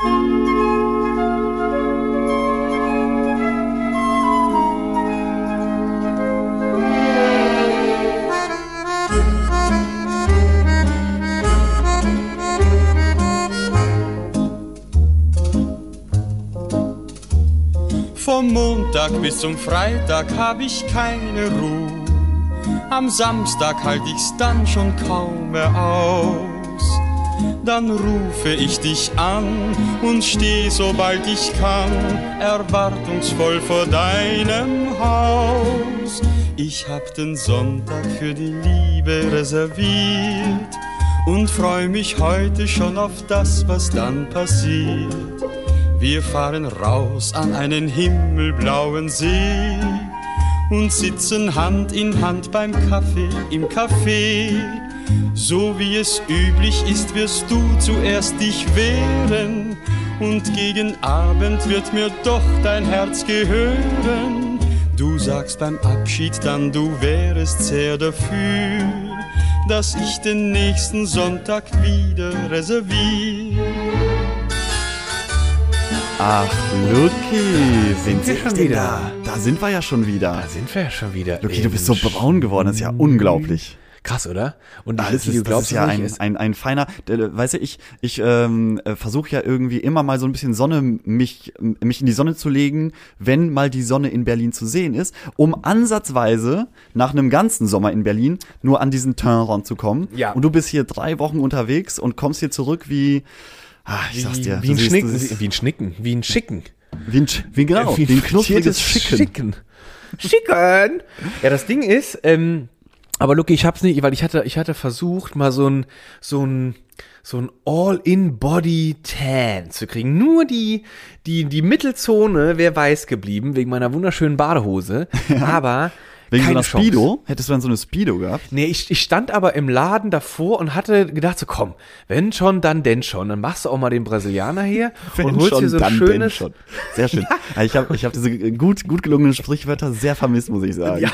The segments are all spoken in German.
Vom Montag bis zum Freitag hab ich keine Ruhe. Am Samstag halt ich's dann schon kaum mehr aus. Dann rufe ich dich an und steh, sobald ich kann, erwartungsvoll vor deinem Haus. Ich hab den Sonntag für die Liebe reserviert und freu mich heute schon auf das, was dann passiert. Wir fahren raus an einen himmelblauen See und sitzen Hand in Hand beim Kaffee im Café. So wie es üblich ist, wirst du zuerst dich wehren und gegen Abend wird mir doch dein Herz gehören. Du sagst beim Abschied dann, du wärest sehr dafür, dass ich den nächsten Sonntag wieder reserviere. Ach, Luki, sind wir wir schon wieder? wieder? Da sind wir ja schon wieder. Da sind wir ja schon wieder. Luki, du bist so braun geworden, das ist ja unglaublich. Krass, oder? Und die Ah, das du ist, das glaubst ist ja nicht, ein, ist- ein, ein feiner, weißt du, ich, ich ähm, äh, versuche ja irgendwie immer mal so ein bisschen Sonne, mich, mich in die Sonne zu legen, wenn mal die Sonne in Berlin zu sehen ist, um ansatzweise nach einem ganzen Sommer in Berlin nur an diesen Teint ranzukommen. Ja. Und du bist hier drei Wochen unterwegs und kommst hier zurück wie, ah, ich sag's dir, wie du ein siehst, Schnicken, ist- wie ein Schnicken, wie ein Schicken. wie ein, wie, genau, wie ein knuspriges Schicken. Schicken. Schicken. Ja, das Ding ist, ähm, aber Lucky, ich hab's nicht, weil ich hatte, ich hatte versucht, mal so ein, so ein, so ein All-in-Body-Tan zu kriegen. Nur die, die, die Mittelzone wäre weiß geblieben, wegen meiner wunderschönen Badehose. Aber, Wegen so keine einer Chance. Speedo? Hättest du dann so eine Speedo gehabt? Nee, ich, ich stand aber im Laden davor und hatte gedacht so, komm, wenn schon, dann denn schon. Dann machst du auch mal den Brasilianer hier und holst dir so ein dann schönes... denn schon. Sehr schön. Ja, Ich habe ich hab diese gut, gut gelungenen Sprichwörter sehr vermisst, muss ich sagen. Ja.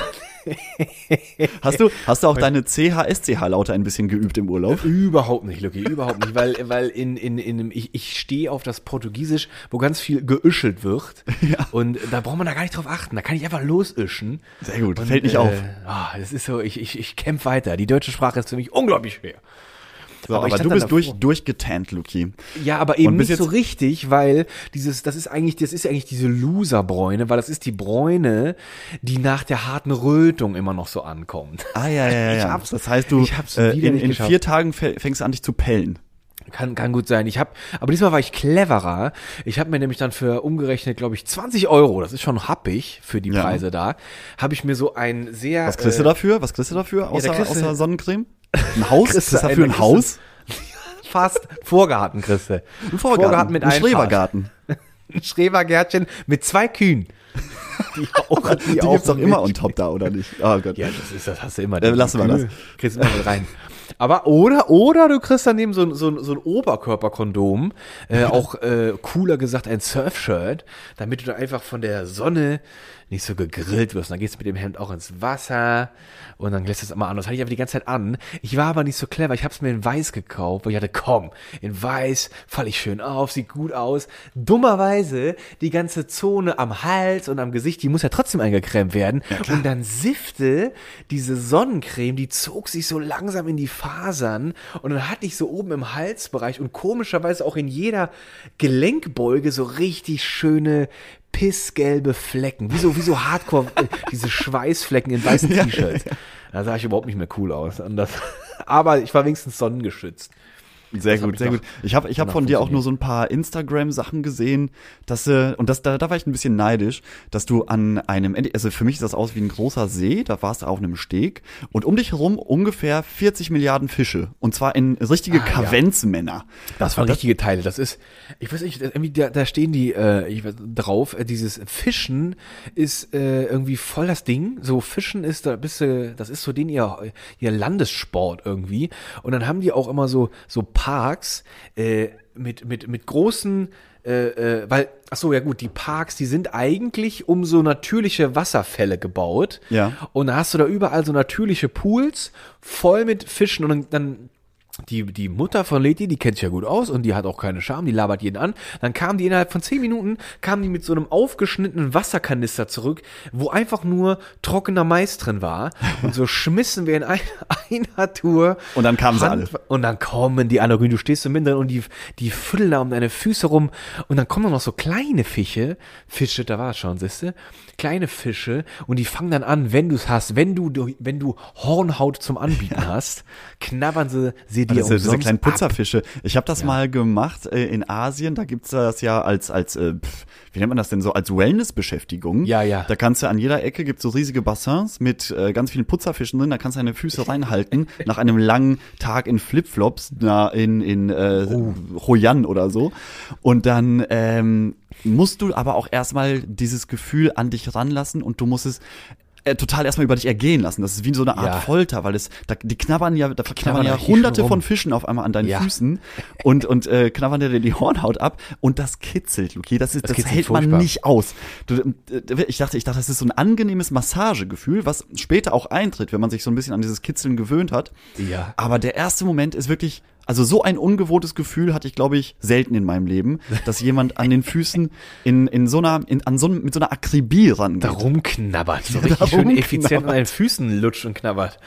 Hast du, hast du auch deine CH-SCH-Laute ein bisschen geübt im Urlaub? Überhaupt nicht, Lucky, überhaupt nicht, weil, weil in, in, in, ich, ich stehe auf das Portugiesisch, wo ganz viel geüschelt wird. Und da braucht man da gar nicht drauf achten. Da kann ich einfach losischen. Sehr gut, Und, fällt nicht äh, auf. Ah, das ist so, ich, ich, ich kämpfe weiter. Die deutsche Sprache ist für mich unglaublich schwer. So, aber aber, du bist durch, durchgetannt, Luki. Ja, aber eben nicht so richtig, weil dieses, das ist eigentlich, das ist ja eigentlich diese Loser-Bräune, weil das ist die Bräune, die nach der harten Rötung immer noch so ankommt. Ah, ja, ja, ja. Ich ja. hab's- das heißt, du ich hab's äh, in, nicht in vier Tagen fäng- fängst du an, dich zu pellen. Kann, kann gut sein. Ich habe, aber diesmal war ich cleverer. Ich habe mir nämlich dann für umgerechnet, glaube ich, 20 Euro, das ist schon happig für die Ja. Preise da, habe ich mir so ein sehr. Was kriegst du äh, dafür? Was kriegst du dafür? Außer, da kriegst du- außer Sonnencreme? Ein Haus? Kriegst du du dafür ein Haus? Fast Vorgarten, Christe. Ein Vorgarten, mit ein Einfahrt. Schrebergarten. Ein Schrebergärtchen mit zwei Kühen. Die auch, Die, doch immer on top da, oder nicht? Oh Gott. Ja, das ist, das hast du immer. Äh, lassen wir das. Kriegst du immer mit rein. Aber oder oder du kriegst daneben so ein so ein, so ein Oberkörperkondom, äh, auch äh, cooler gesagt ein Surfshirt, damit du da einfach von der Sonne nicht so gegrillt wirst. Und dann gehst du mit dem Hemd auch ins Wasser und dann lässt es immer an. Das hatte ich aber die ganze Zeit an. Ich war aber nicht so clever. Ich habe es mir in Weiß gekauft, weil ich hatte, komm, in Weiß falle ich schön auf, sieht gut aus. Dummerweise die ganze Zone am Hals und am Gesicht, die muss ja trotzdem eingecremt werden. und dann siffte diese Sonnencreme, die zog sich so langsam in die Fasern und dann hatte ich so oben im Halsbereich und komischerweise auch in jeder Gelenkbeuge so richtig schöne pissgelbe Flecken, wie so, wie so Hardcore, äh, diese Schweißflecken in weißen T-Shirts. Da sah ich überhaupt nicht mehr cool aus. Und das, aber ich war wenigstens sonnengeschützt. Sehr gut, sehr gut. Ich habe ich hab von dir auch nur so ein paar Instagram-Sachen gesehen, dass äh, und das da, da war ich ein bisschen neidisch, dass du an einem, also für mich sieht das aus wie ein großer See, da warst du auf einem Steg und um dich herum ungefähr 40 Milliarden Fische und zwar in richtige Ah, ja. Kavenzmänner. Das waren richtige Teile. Das ist, ich weiß nicht, irgendwie da, da stehen die äh, ich weiß, drauf. Äh, dieses Fischen ist äh, irgendwie voll das Ding. So Fischen ist da bist du, das ist so den ihr ihr Landessport irgendwie. Und dann haben die auch immer so so Parks äh, mit mit mit großen äh, äh, weil, ach so, ja gut, die Parks, die sind eigentlich um so natürliche Wasserfälle gebaut. Ja. Und da hast du da überall so natürliche Pools voll mit Fischen und dann, dann die, die Mutter von Leti, die kennt sich ja gut aus und die hat auch keine Scham, die labert jeden an. Dann kam die innerhalb von zehn Minuten, kam die mit so einem aufgeschnittenen Wasserkanister zurück, wo einfach nur trockener Mais drin war. Und so schmissen wir in ein, einer Tour. Und dann kamen sie alle. Und dann kommen die alle, du stehst so mit drin und die, die füllen da um deine Füße rum. Und dann kommen noch so kleine Fische, Fische, da war es schon, siehst du? Kleine Fische und die fangen dann an, wenn du es hast, wenn du, wenn du Hornhaut zum Anbieten hast, knabbern sie, sie dir diese, diese kleinen ab. Putzerfische. Ich habe das mal gemacht äh, in Asien. Da gibt's das ja als als äh, pf, wie nennt man das denn so als Wellness-Beschäftigung. Ja, ja. Da kannst du an jeder Ecke gibt's so riesige Bassins mit äh, ganz vielen Putzerfischen drin. Da kannst du deine Füße reinhalten nach einem langen Tag in Flipflops na, in in äh, Oh. Hoi An oder so. Und dann ähm, musst du aber auch erstmal dieses Gefühl an dich ranlassen und du musst es äh, total erstmal über dich ergehen lassen. Das ist wie so eine Art Ja. Folter, weil es, da, die knabbern ja, da knabbern da ja hunderte rum. von Fischen auf einmal an deinen Ja. Füßen und, und äh, knabbern dir die Hornhaut ab und das kitzelt, Luki. Das ist, das, kitzelt hält man furchtbar. nicht aus. Du, äh, ich dachte, ich dachte, das ist so ein angenehmes Massagegefühl, was später auch eintritt, wenn man sich so ein bisschen an dieses Kitzeln gewöhnt hat. Ja. Aber der erste Moment ist wirklich, also so ein ungewohntes Gefühl hatte ich, glaube ich, selten in meinem Leben, dass jemand an den Füßen in, in so einer, in, an so, einem- mit so einer Akribie rangeht. da rumknabbert, so richtig da schön effizient rumknabbert. an deinen Füßen lutscht und knabbert.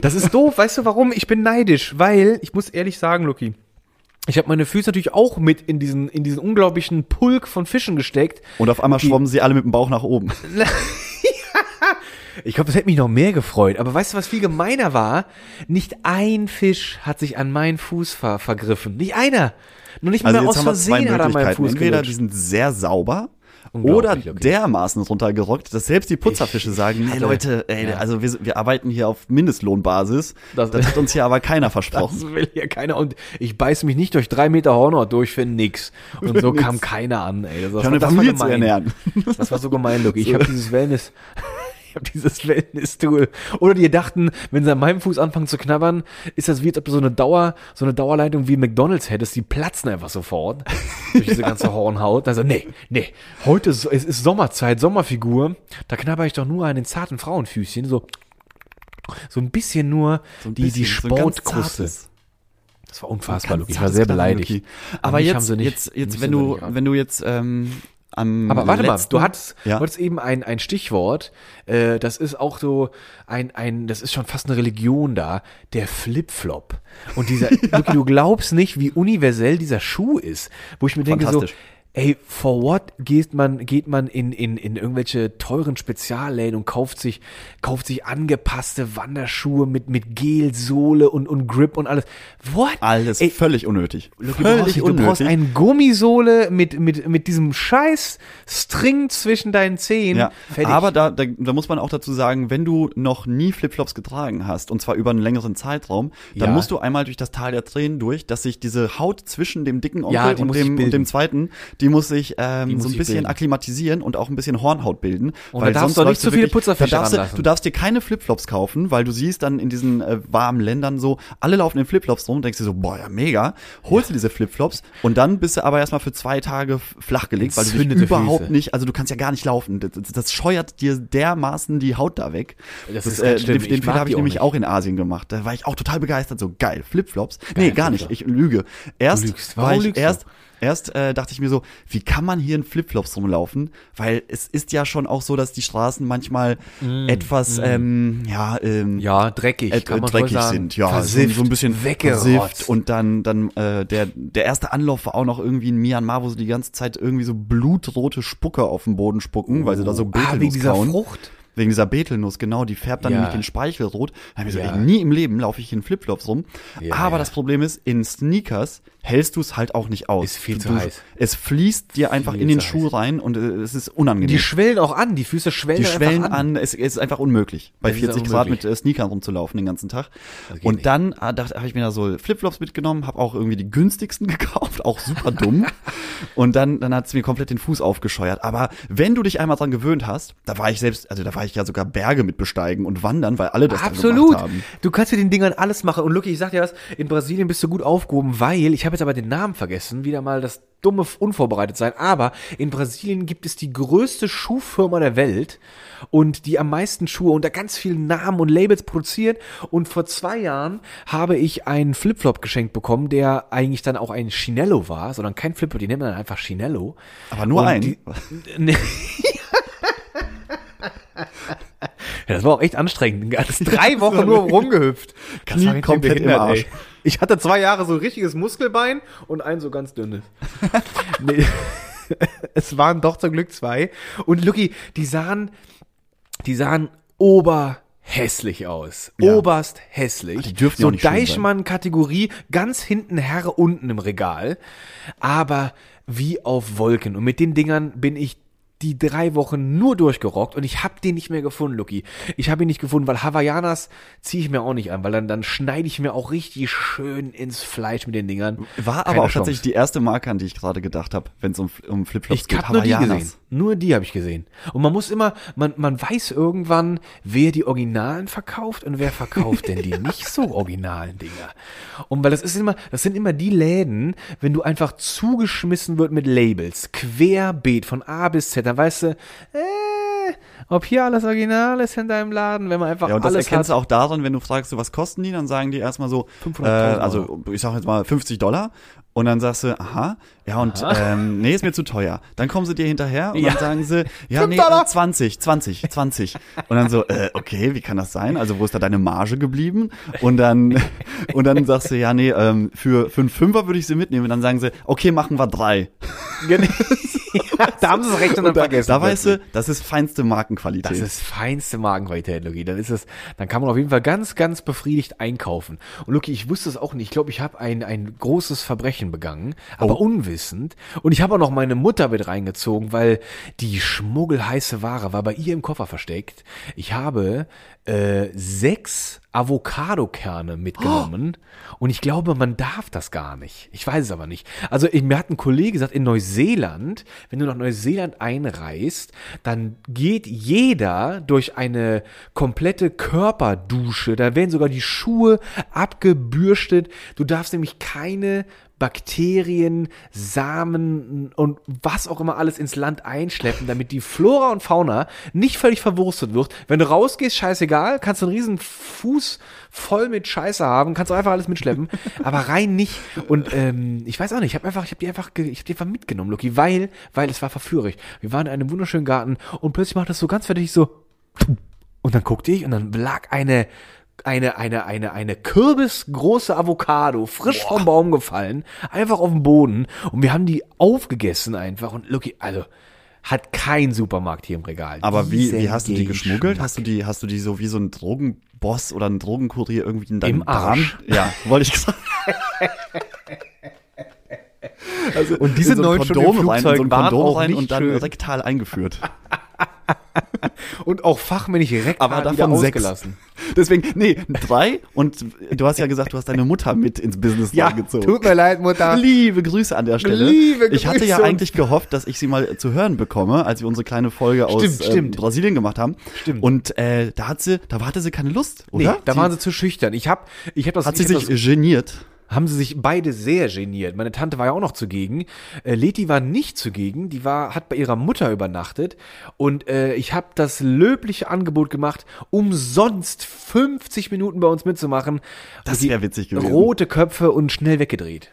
Das ist doof, weißt du warum? Ich bin neidisch, weil, ich muss ehrlich sagen, Luki, ich habe meine Füße natürlich auch mit in diesen, in diesen unglaublichen Pulk von Fischen gesteckt. Und auf einmal schwommen sie alle mit dem Bauch nach oben. Ich glaube, das hätte mich noch mehr gefreut. Aber weißt du, was viel gemeiner war? Nicht ein Fisch hat sich an meinen Fuß ver vergriffen. Nicht einer. Nur nicht mal Also aus wir zwei Versehen hat er an meinen. Fuß Entweder die sind sehr sauber oder okay. dermaßen runtergerockt, dass selbst die Putzerfische sagen, hey hatte- Leute, ey, ja. also wir, wir arbeiten hier auf Mindestlohnbasis. Das- Das, hat uns hier aber keiner versprochen. Das will hier keiner. Und ich beiß mich nicht durch drei Meter Hornhaut durch für nix. Und so nix. kam keiner an, ey. Das, war- Ich habe eine das war Familie zu gemein. ernähren. Das war so gemein, Luke. Ich habe dieses Wellness, ich habe dieses Wellness-Tool. Oder die dachten, wenn sie an meinem Fuß anfangen zu knabbern, ist das wie, als ob du so eine Dauer, so eine Dauerleitung wie McDonalds hättest, die platzen einfach sofort durch diese ganze Hornhaut. Also, nee, nee, heute ist, es ist Sommerzeit, Sommerfigur, da knabber ich doch nur an den zarten Frauenfüßchen, so, so ein bisschen nur ein die, die bisschen, so ganz Sportkruste. zartes- das war unfassbar, Luke. Ich war sehr beleidigt. Luki. Aber jetzt, haben sie nicht- jetzt, jetzt, wenn du, wenn du jetzt ähm, am Aber warte mal, letzten- du hattest, ja? du hattest eben ein, ein Stichwort, äh, das ist auch so ein, ein, das ist schon fast eine Religion da, der Flipflop. Und dieser, Luki, du glaubst nicht, wie universell dieser Schuh ist, wo ich mir denke so. Ey, for what geht man, geht man in, in, in irgendwelche teuren Spezialläden und kauft sich, kauft sich angepasste Wanderschuhe mit, mit Gelsohle und, und Grip und alles. What? Alles Ey, völlig unnötig. Du brauchst, du brauchst eine Gummisohle mit, mit, mit diesem scheiß String zwischen deinen Zehen. Ja, Fertig. aber da, da, da muss man auch dazu sagen, wenn du noch nie Flipflops getragen hast, und zwar über einen längeren Zeitraum, dann Ja. musst du einmal durch das Tal der Tränen durch, dass sich diese Haut zwischen dem dicken Onkel Ja, und, dem, und dem zweiten, die muss sich ähm, Die muss so ein bisschen bilden. akklimatisieren und auch ein bisschen Hornhaut bilden. Und da darfst du auch nicht zu viele Putzerfische da darfst du, du darfst dir keine Flipflops kaufen, weil du siehst dann in diesen äh, warmen Ländern so, alle laufen in Flipflops rum und denkst dir so, boah, ja mega, holst du diese Flipflops und dann bist du aber erstmal für zwei Tage flachgelegt, weil du dich überhaupt Füße. nicht, also du kannst ja gar nicht laufen. Das, das, scheuert dir dermaßen die Haut da weg. Das Das ist schlimm. Den, den Fehler habe die ich nämlich auch in Asien gemacht. Da war ich auch total begeistert. So geil, Flipflops. nee, gar nicht. Ich lüge. Erst lügst. war ich lügst du? erst Erst äh, dachte ich mir so, wie kann man hier in Flipflops rumlaufen? Weil es ist ja schon auch so, dass die Straßen manchmal etwas, ähm, ja, ähm, ja, dreckig, äh, kann man dreckig sagen. sind, ja, Versifft, so, so ein bisschen weggerotzt. und dann dann äh, der der erste Anlauf war auch noch irgendwie in Myanmar, wo sie die ganze Zeit irgendwie so blutrote Spucke auf den Boden spucken, weil sie da so ah, Betelnuss wegen dieser kauen. Frucht. Wegen dieser Betelnuss, genau, die färbt dann Ja. nämlich den Speichel rot. Da hab ich so, Ja. ey, nie im Leben laufe ich in Flipflops rum. Ja, Aber das Problem ist, in Sneakers hältst du es halt auch nicht aus. Ist viel zu du, heiß. Es fließt dir einfach Viel in den Schuh heiß. rein und äh, es ist unangenehm. Die schwellen auch an, die Füße schwellen, Die schwellen an. an, es, es ist einfach unmöglich, bei Es ist 40 Grad mit äh, Sneakern rumzulaufen den ganzen Tag. Und nicht. dann ah, dachte habe ich mir da so Flipflops mitgenommen, habe auch irgendwie die günstigsten gekauft, auch super dumm. und dann dann hat's mir komplett den Fuß aufgescheuert. Aber wenn du dich einmal dran gewöhnt hast, da war ich selbst, also da war ich ja sogar Berge mit besteigen und wandern, weil alle das Absolut. gemacht haben. Du kannst mit den Dingern alles machen. Und Lucky, ich sag dir was, in Brasilien bist du gut aufgehoben, weil, ich habe jetzt aber den Namen vergessen, wieder mal das dumme unvorbereitet sein. Aber in Brasilien gibt es die größte Schuhfirma der Welt und die am meisten Schuhe unter ganz vielen Namen und Labels produziert. Und vor zwei Jahren habe ich einen Flipflop geschenkt bekommen, der eigentlich dann auch ein Chinello war, sondern kein Flipflop, die nennt man dann einfach Chinello. Aber nur Und ein. die- Nee. Ja, das war auch echt anstrengend. Ganz drei Wochen nur rumgehüpft. Das war komplett im Arsch. ey. Ich hatte zwei Jahre so ein richtiges Muskelbein und ein so ganz dünnes. nee. Es waren doch zum Glück zwei. Und Lucky, die sahen, die sahen oberhässlich aus. Ja. Oberst hässlich. Ah, die dürfen so. Deichmann-Kategorie, ganz hinten Herre unten im Regal. Aber wie auf Wolken. Und mit den Dingern bin ich die drei Wochen nur durchgerockt und ich habe den nicht mehr gefunden, Lucky. Ich habe ihn nicht gefunden, weil Hawaiianas ziehe ich mir auch nicht an, weil dann, dann schneide ich mir auch richtig schön ins Fleisch mit den Dingern. War aber Keine auch Chance. tatsächlich die erste Marke, an die ich gerade gedacht habe, wenn es um, um Flipflops Ich geht. habe nur die Hawaiianas. gesehen. Nur die habe ich gesehen. Und man muss immer, man, man weiß irgendwann, wer die Originalen verkauft und wer verkauft denn die nicht so originalen Dinger. Und weil das ist immer, das sind immer die Läden, wenn du einfach zugeschmissen wird mit Labels, querbeet von A bis Z, dann weißt du, äh, ob hier alles original ist in deinem Laden, wenn man einfach Ja, und das alles erkennst hat. du auch daran, wenn du fragst, so, was kosten die, dann sagen die erstmal so, äh, 500.000 also ich sag jetzt mal 50 Dollar. Und dann sagst du, aha, ja und ähm, nee, ist mir zu teuer. Dann kommen sie dir hinterher und Ja. dann sagen sie, ja, Fünf nee, Dollar. äh, 20, 20, 20. Und dann so, äh, okay, wie kann das sein? Also wo ist da deine Marge geblieben? Und dann und dann sagst du, ja, nee, ähm, für für einen Fünfer würde ich sie mitnehmen. Und dann sagen sie, okay, machen wir drei. ja, da haben sie es recht und dann Und da, vergessen. da weißt du, das ist feinste Markenqualität. Das ist feinste Magenqualität, Lucky. Dann ist es, dann kann man auf jeden Fall ganz, ganz befriedigt einkaufen. Und Lucky, ich wusste es auch nicht. Ich glaube, ich habe ein, ein großes Verbrechen begangen, aber Oh. unwissend. Und ich habe auch noch meine Mutter mit reingezogen, weil die schmuggelheiße Ware war bei ihr im Koffer versteckt. Ich habe äh, sechs Avocado-Kerne mitgenommen. Und ich glaube, man darf das gar nicht. Ich weiß es aber nicht. Also ich, mir hat ein Kollege gesagt, in Neuseeland, wenn du nach Neuseeland einreist, dann geht jeder durch eine komplette Körperdusche. Da werden sogar die Schuhe abgebürstet. Du darfst nämlich keine Bakterien, Samen und was auch immer alles ins Land einschleppen, damit die Flora und Fauna nicht völlig verwurstet wird. Wenn du rausgehst, scheißegal, kannst du einen riesen Fuß voll mit Scheiße haben, kannst du einfach alles mitschleppen, aber rein nicht. Und ähm, ich weiß auch nicht, ich habe einfach, ich habe die einfach, ich habe die einfach mitgenommen, Lucky, weil, weil es war verführerisch. Wir waren in einem wunderschönen Garten und plötzlich macht das so ganz fertig so und dann guckte ich und dann lag eine eine, eine, eine, eine kürbisgroße Avocado, frisch vom Baum gefallen, einfach auf den Boden. Und wir haben die aufgegessen einfach. Und Lucky, also, hat kein Supermarkt hier im Regal. Aber wie, wie hast du die geschmuggelt? Hast du die, hast du die so wie so ein Drogenboss oder ein Drogenkurier irgendwie in deinem Im Arsch. Darm? Ja, wollte ich gesagt. Also Und diese so neun Stunden Kondom rein, in so ein Flugzeug Kondom rein und dann rektal eingeführt. Und auch fachmännisch direkt Aber davon sechs. ausgelassen. Deswegen, nee, drei und du hast ja gesagt, du hast deine Mutter mit ins Business Ja, gezogen. tut mir leid, Mutter. Liebe Grüße an der Stelle. Liebe Ich hatte ja Grüße eigentlich gehofft, dass ich sie mal zu hören bekomme, als wir unsere kleine Folge aus Stimmt, ähm. Brasilien gemacht haben. Stimmt. Und äh, da hat sie, da hatte sie keine Lust, Nee, oder? da waren sie zu schüchtern. Ich hab, ich hab das, hat sie sich das, geniert. Haben sie sich beide sehr geniert. Meine Tante war ja auch noch zugegen. Äh, Leti war nicht zugegen, die war hat bei ihrer Mutter übernachtet und äh, ich habe das löbliche Angebot gemacht, umsonst 50 Minuten bei uns mitzumachen. Das Und die wär witzig gewesen. Rote Köpfe und schnell weggedreht.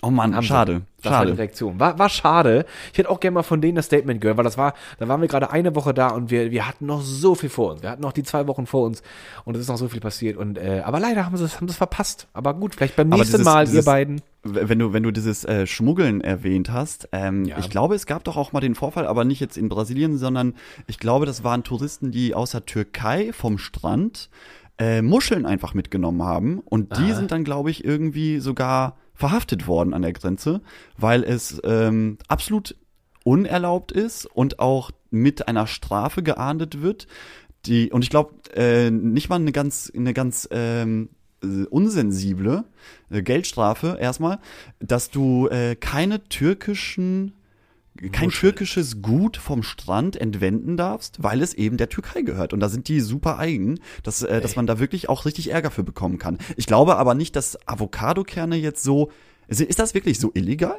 Oh Mann, Haben sie. schade. Das war die Schade. Reaktion. War, war schade. Ich hätte auch gerne mal von denen das Statement gehört, weil das war, da waren wir gerade eine Woche da und wir, wir hatten noch so viel vor uns. Wir hatten noch die zwei Wochen vor uns und es ist noch so viel passiert. Und äh, aber leider haben sie es haben sie verpasst. Aber gut, vielleicht beim Aber nächsten dieses- Mal, ihr dieses- beiden. Wenn du, wenn du dieses äh, Schmuggeln erwähnt hast, ähm, Ja. ich glaube, es gab doch auch mal den Vorfall, aber nicht jetzt in Brasilien, sondern ich glaube, das waren Touristen, die aus der Türkei vom Strand äh, Muscheln einfach mitgenommen haben und die sind dann, glaube ich, irgendwie sogar verhaftet worden an der Grenze, weil es ähm, absolut unerlaubt ist und auch mit einer Strafe geahndet wird. Die, und ich glaube, äh, nicht mal eine ganz, eine ganz ähm, äh, unsensible äh, Geldstrafe erstmal, dass du äh, keine türkischen kein türkisches Gut vom Strand entwenden darfst, weil es eben der Türkei gehört. Und da sind die super eigen, dass, äh, dass man da wirklich auch richtig Ärger für bekommen kann. Ich glaube aber nicht, dass Avocadokerne jetzt so. Ist das wirklich so illegal?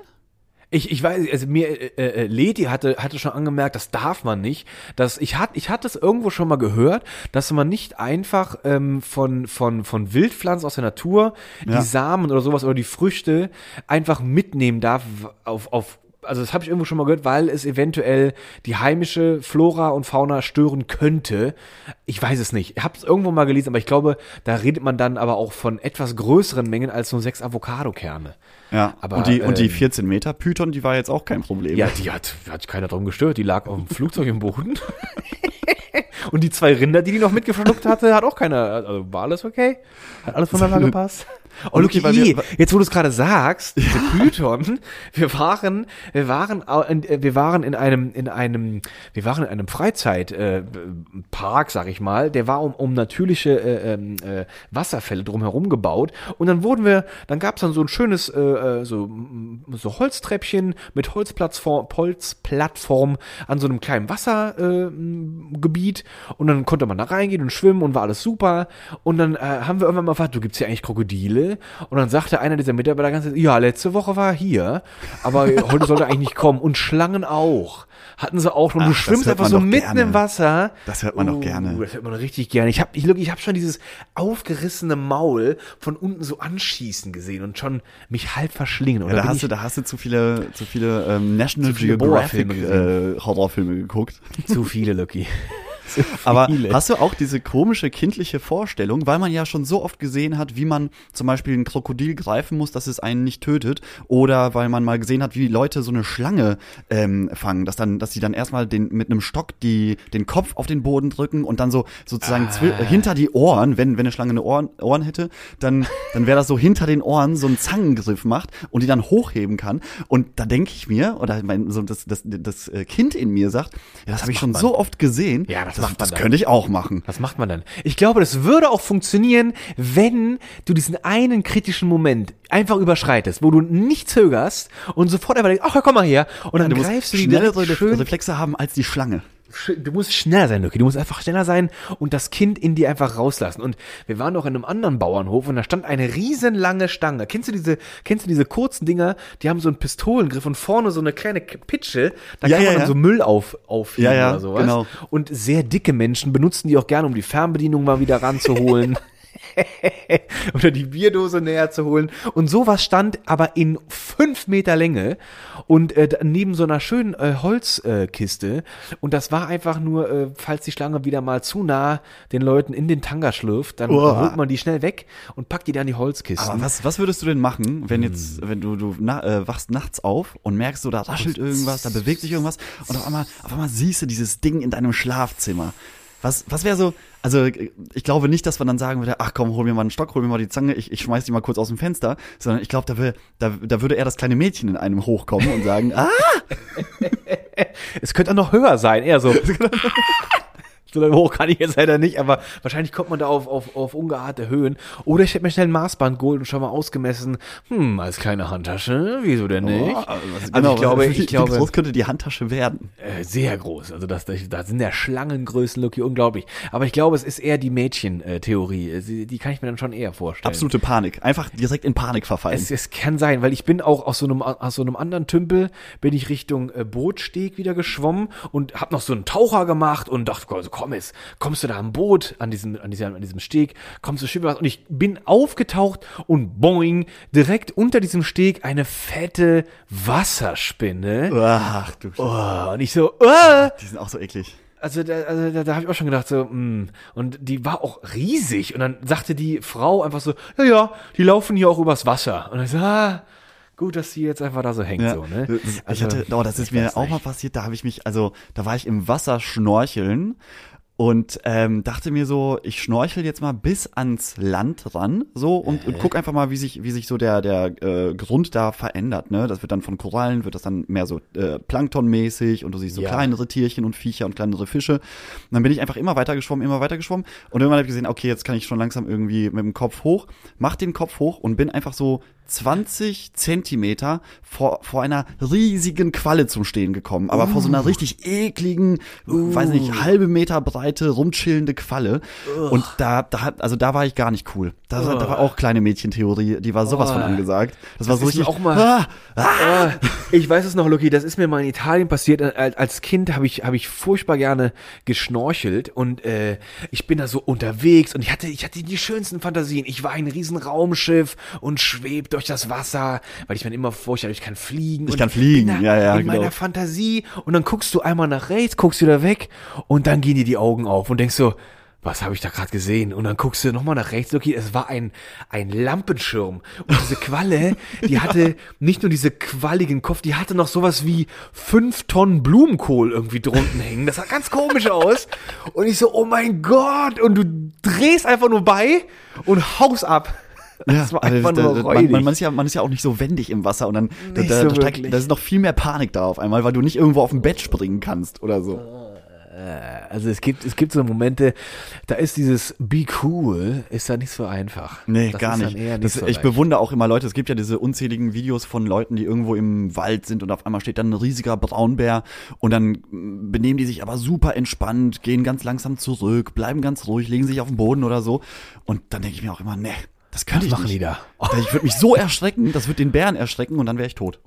Ich, ich weiß, also mir, äh, äh, Leti hatte, hatte schon angemerkt, das darf man nicht. Dass ich hat, ich hatte es irgendwo schon mal gehört, dass man nicht einfach ähm, von, von, von Wildpflanzen aus der Natur Ja. die Samen oder sowas oder die Früchte einfach mitnehmen darf auf, auf also das habe ich irgendwo schon mal gehört, weil es eventuell die heimische Flora und Fauna stören könnte. Ich weiß es nicht. Ich habe es irgendwo mal gelesen, aber ich glaube, da redet man dann aber auch von etwas größeren Mengen als nur sechs Avocadokerne. Ja, Aber, und die, und die ähm, 14 Meter Python, die war jetzt auch kein Problem. Ja, die hat, hat keiner drum gestört. Die lag auf dem Flugzeug im Boden. Und die zwei Rinder, die die noch mitgeschluckt hatte, hat auch keiner. Also war alles okay? Hat alles voneinander gepasst? Oh, Luki, wir- jetzt wo du es gerade sagst, diese Python, wir waren, wir waren, äh, wir waren in einem, in einem, wir waren in einem Freizeitpark, äh, sag ich mal, der war um, um natürliche äh, ähm, äh, Wasserfälle drumherum gebaut. Und dann wurden wir, dann gab's dann so ein schönes, äh, äh, so, mm, so Holztreppchen mit Holzplattform, Holzplattform an so einem kleinen Wassergebiet. Und dann konnte man da reingehen und schwimmen und war alles super. Und dann äh, haben wir irgendwann mal gefragt, du gibt's hier eigentlich Krokodile? Und dann sagte einer dieser Mitarbeiter ganz, ja, letzte Woche war er hier, aber heute sollte er eigentlich nicht kommen. Und Schlangen auch. Hatten sie auch. Und Ach, du schwimmst einfach so mitten gerne. im Wasser. Das hört man doch gerne. Das hört man richtig gerne. Ich habe ich, ich hab schon dieses aufgerissene Maul von unten so anschießen gesehen und schon mich halb verschlingen. Ja, da hast du, da hast du zu viele, zu viele ähm, National Zu viele Geographic äh, Horrorfilme geguckt. zu viele, Lucky. Aber viele. hast du auch diese komische kindliche Vorstellung, weil man ja schon so oft gesehen hat, wie man zum Beispiel ein Krokodil greifen muss, dass es einen nicht tötet, oder weil man mal gesehen hat, wie Leute so eine Schlange ähm, fangen, dass dann, dass sie dann erstmal den mit einem Stock die den Kopf auf den Boden drücken und dann so sozusagen Ah. hinter die Ohren, wenn wenn eine Schlange eine Ohren, Ohren hätte, dann dann wäre das so hinter den Ohren so ein Zangengriff macht und die dann hochheben kann. Und da denke ich mir, oder mein, so das, das, das äh, Kind in mir sagt, ja, das habe ich schon man. so oft gesehen. Ja, das macht man das dann. könnte ich auch machen. Was macht man dann? Ich glaube, das würde auch funktionieren, wenn du diesen einen kritischen Moment einfach überschreitest, wo du nicht zögerst und sofort einfach denkst, ach, ja, komm mal her. Und dann Du greifst du die schnellere Reflexe haben als die Schlange. Du musst schneller sein, Lucky. Du musst einfach schneller sein und das Kind in dir einfach rauslassen. Und wir waren noch in einem anderen Bauernhof und da stand eine riesenlange Stange. Kennst du diese, kennst du diese kurzen Dinger? Die haben so einen Pistolengriff und vorne so eine kleine Pitsche. Da Ja, kann ja, man dann ja. so Müll auf, aufheben Ja, ja, oder sowas. genau. Und sehr dicke Menschen benutzen die auch gerne, um die Fernbedienung mal wieder ranzuholen. oder die Bierdose näher zu holen. Und sowas stand aber in fünf Meter Länge und äh, neben so einer schönen äh, Holzkiste. Äh, und das war einfach nur, äh, falls die Schlange wieder mal zu nah den Leuten in den Tanga schlürft, dann Uah. holt man die schnell weg und packt die dann in die Holzkisten. Aber was, was würdest du denn machen, wenn Hm. jetzt, wenn du, du na, äh, wachst nachts auf und merkst, so, da raschelt irgendwas, da bewegt sich irgendwas und auf einmal, auf einmal siehst du dieses Ding in deinem Schlafzimmer. Was, was wäre so, also ich glaube nicht, dass man dann sagen würde, ach komm, hol mir mal einen Stock, hol mir mal die Zange, ich, ich schmeiß die mal kurz aus dem Fenster, sondern ich glaube, da, wär- da, da würde eher das kleine Mädchen in einem hochkommen und sagen, ah, Es könnte auch noch höher sein, eher so. So lange hoch kann ich jetzt leider nicht, aber wahrscheinlich kommt man da auf, auf, auf ungeahnte Höhen. Oder ich hätte mir schnell ein Maßband geholt und schon mal ausgemessen. Hm, als kleine Handtasche, wieso denn nicht? Oh, also ich glaube, wie, ich wie glaube, groß könnte die Handtasche werden? äh, sehr groß. Also das, das, da sind ja Schlangengrößen, Lucky, unglaublich. Aber ich glaube, es ist eher die Mädchen-Theorie. Sie- Die kann ich mir dann schon eher vorstellen. Absolute Panik. Einfach direkt in Panik verfallen. Es, es kann sein, weil ich bin auch aus so einem aus so einem anderen Tümpel bin ich Richtung äh, Bootsteg wieder geschwommen und hab noch so einen Taucher gemacht und dachte, komm jetzt, kommst du da am Boot an diesem an diesem an diesem Steg, kommst du schön was und ich bin aufgetaucht und boing direkt unter diesem Steg eine fette Wasserspinne. Ach du Scheiße. Oh, und ich so, äh, Die sind auch so eklig. also da, also da, da habe ich auch schon gedacht so, mh. und die war auch riesig und dann sagte die Frau einfach so, ja ja, die laufen hier auch übers Wasser und ich so, ah, gut, dass die jetzt einfach da so hängt Ja, so, ne? ich Also, hatte, oh, das ist mir auch nicht. mal passiert, da habe ich mich, also da war ich im Wasser schnorcheln und ähm, dachte mir so, ich schnorchel jetzt mal bis ans Land ran, so und, und guck einfach mal, wie sich, wie sich so der der äh, Grund da verändert. Ne, das wird dann von Korallen wird das dann mehr so äh, Planktonmäßig und du siehst so Ja. kleinere Tierchen und Viecher und kleinere Fische. Und dann bin ich einfach immer weiter geschwommen, immer weiter geschwommen und irgendwann habe ich gesehen, okay, jetzt kann ich schon langsam irgendwie mit dem Kopf hoch, mach den Kopf hoch und bin einfach so 20 Zentimeter vor, vor einer riesigen Qualle zum Stehen gekommen, aber vor so einer richtig ekligen, weiß nicht, halbe Meter breite, rumchillende Qualle. Und da, da, hat- also da war ich gar nicht cool. Da, war- da war auch kleine Mädchentheorie, die war sowas von Oh. angesagt. Das, war so richtig. auch mal- ah, ah, Ah, ich weiß es noch, Lucky, das ist mir mal in Italien passiert. Als als Kind habe ich, hab ich furchtbar gerne geschnorchelt und äh, ich bin da so unterwegs und ich hatte, ich hatte die schönsten Fantasien. Ich war ein riesen Raumschiff und schweb durch das Wasser, weil ich mir immer vorstelle, ich kann fliegen. Ich kann fliegen, da ja, ja, In genau. meiner Fantasie und dann guckst du einmal nach rechts, guckst wieder weg und dann gehen dir die Augen auf und denkst so, was habe ich da gerade gesehen? Und dann guckst du nochmal nach rechts, okay, es war ein, ein Lampenschirm. Und diese Qualle, die hatte nicht nur diese qualligen Kopf, die hatte noch sowas wie fünf Tonnen Blumenkohl irgendwie drunten hängen. Das sah ganz komisch aus. Und ich so, oh mein Gott! Und du drehst einfach nur bei und haust ab. Ja, Das war also einfach da- nur da- man, man, man, ist ja, man ist ja auch nicht so wendig im Wasser und dann da, da, so da, steigt, da ist noch viel mehr Panik da auf einmal, weil du nicht irgendwo auf dem Bett springen kannst oder so. Also es gibt, es gibt so Momente, da ist dieses Be cool, ist da nicht so einfach. Nee, Das gar nicht. eher das, so ich leicht. bewundere auch immer Leute, es gibt ja diese unzähligen Videos von Leuten, die irgendwo im Wald sind und auf einmal steht dann ein riesiger Braunbär und dann benehmen die sich aber super entspannt, gehen ganz langsam zurück, bleiben ganz ruhig, legen sich auf den Boden oder so. Und dann denke ich mir auch immer, nee, das könnte ich machen nicht. die da? Ich würde mich so erschrecken, das wird den Bären erschrecken und dann wäre ich tot.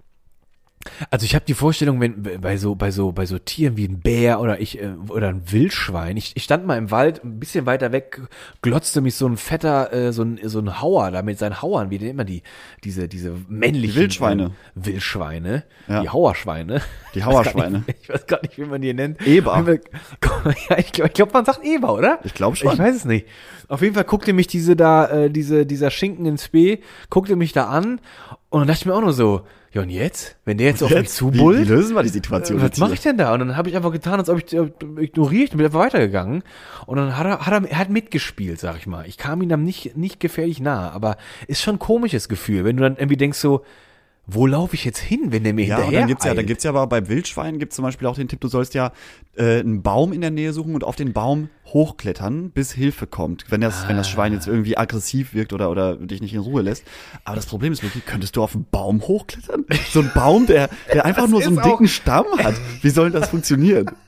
Also ich habe die Vorstellung, wenn bei so bei so bei so Tieren wie ein Bär oder ich äh, oder ein Wildschwein. Ich, ich stand mal im Wald, ein bisschen weiter weg, glotzte mich so ein fetter äh, so ein so ein Hauer da mit seinen Hauern, wie denn immer die diese diese männlichen Die Wildschweine. äh, Wildschweine, Ja. die Hauerschweine. Die Hauerschweine. Ich weiß gar nicht, wie man die nennt. Eber. Ja, ich glaube, glaub, man sagt Eber, oder? Ich glaub schon. Ich weiß es nicht. Auf jeden Fall guckte mich diese da, äh, diese, dieser Schinken ins B, guckte mich da an und dann dachte ich mir auch nur so, ja und jetzt? Wenn der jetzt auf mich wie, wie zubullt, lösen wir die Situation was jetzt mache ich denn da? Und dann habe ich einfach getan, als ob ich äh, ignoriert und bin einfach weitergegangen. Und dann hat er, hat er, er hat mitgespielt, sag ich mal. Ich kam ihm dann nicht, nicht gefährlich nahe, aber ist schon ein komisches Gefühl, wenn du dann irgendwie denkst so, wo laufe ich jetzt hin, wenn der mir Ja, hinterher dann gibt's ja, dann gibt's ja aber bei Wildschweinen gibt's zum Beispiel auch den Tipp, du sollst ja äh, einen Baum in der Nähe suchen und auf den Baum hochklettern, bis Hilfe kommt, wenn das, wenn das Schwein jetzt irgendwie aggressiv wirkt oder, oder dich nicht in Ruhe lässt. Aber das Problem ist wirklich, könntest du auf einen Baum hochklettern? So ein Baum, der, der einfach nur so einen dicken Stamm hat. Wie soll das funktionieren?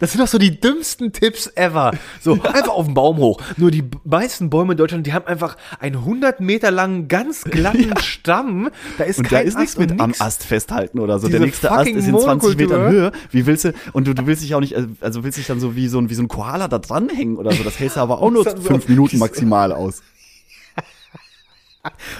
Das sind doch so die dümmsten Tipps ever. So, einfach auf den Baum hoch. Nur die meisten Bäume in Deutschland, die haben einfach einen 100 Meter langen, ganz glatten Stamm. Da ist Und da kein ist nichts mit am nix. Ast festhalten oder so. Diese der nächste Ast ist in 20 Metern Monokultur. Höhe. Wie willst du, und du, du willst dich auch nicht, also willst dich dann so wie so ein, wie so ein Koala da dranhängen oder so. Das hältst du aber auch nur fünf Minuten maximal aus.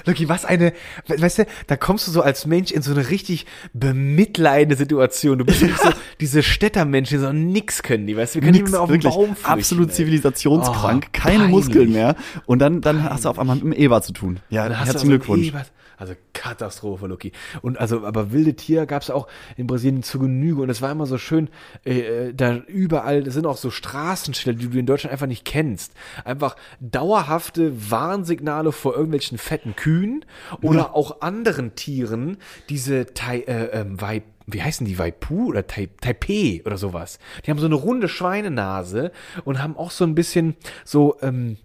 Lucky, was eine, we- weißt du, da kommst du so als Mensch in so eine richtig bemitleidende Situation. Du bist nicht so diese Städtermenschen, die so nix können, die, weißt du, wir können Nix, nicht mehr auf den Baum flüchten, absolut ey. zivilisationskrank, Oh, keine peinlich. Muskeln mehr. Und dann, dann hast du auf einmal mit dem Eber zu tun. Ja, Dann hast du herzlichen also Glückwunsch. was- Also Katastrophe, Lucky. Und also, aber wilde Tiere gab es auch in Brasilien zu Genüge. Und es war immer so schön, äh, äh, da überall, das sind auch so Straßenschilder, die du in Deutschland einfach nicht kennst. Einfach dauerhafte Warnsignale vor irgendwelchen fetten Kühen oder auch anderen Tieren, diese Tai, äh, ähm, Weib wie heißen die, Waipu oder Tai, Taipei oder sowas. Die haben so eine runde Schweinenase und haben auch so ein bisschen so, ähm,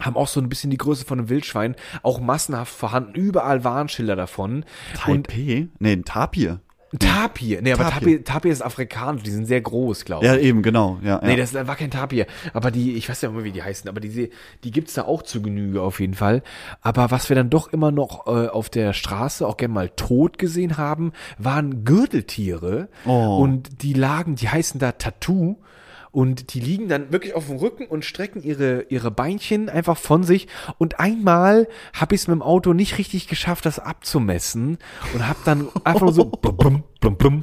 haben auch so ein bisschen die Größe von einem Wildschwein, auch massenhaft vorhanden, überall Warnschilder davon. Und Taipei? Nee, ein Tapir. Tapir, nee, aber Tapir. Tapir, Tapir ist afrikanisch, die sind sehr groß, glaube ich. Ja, eben, genau. Ja, Nee, ja. das war kein Tapir. Aber die, ich weiß ja immer, wie die heißen, aber diese, die gibt's da auch zu Genüge auf jeden Fall. Aber was wir dann doch immer noch äh, auf der Straße auch gerne mal tot gesehen haben, waren Gürteltiere. Oh. Und die lagen, die heißen da Tattoo. Und die liegen dann wirklich auf dem Rücken und strecken ihre, ihre Beinchen einfach von sich. Und einmal habe ich es mit dem Auto nicht richtig geschafft, das abzumessen. Und habe dann einfach nur so blum, blum, blum.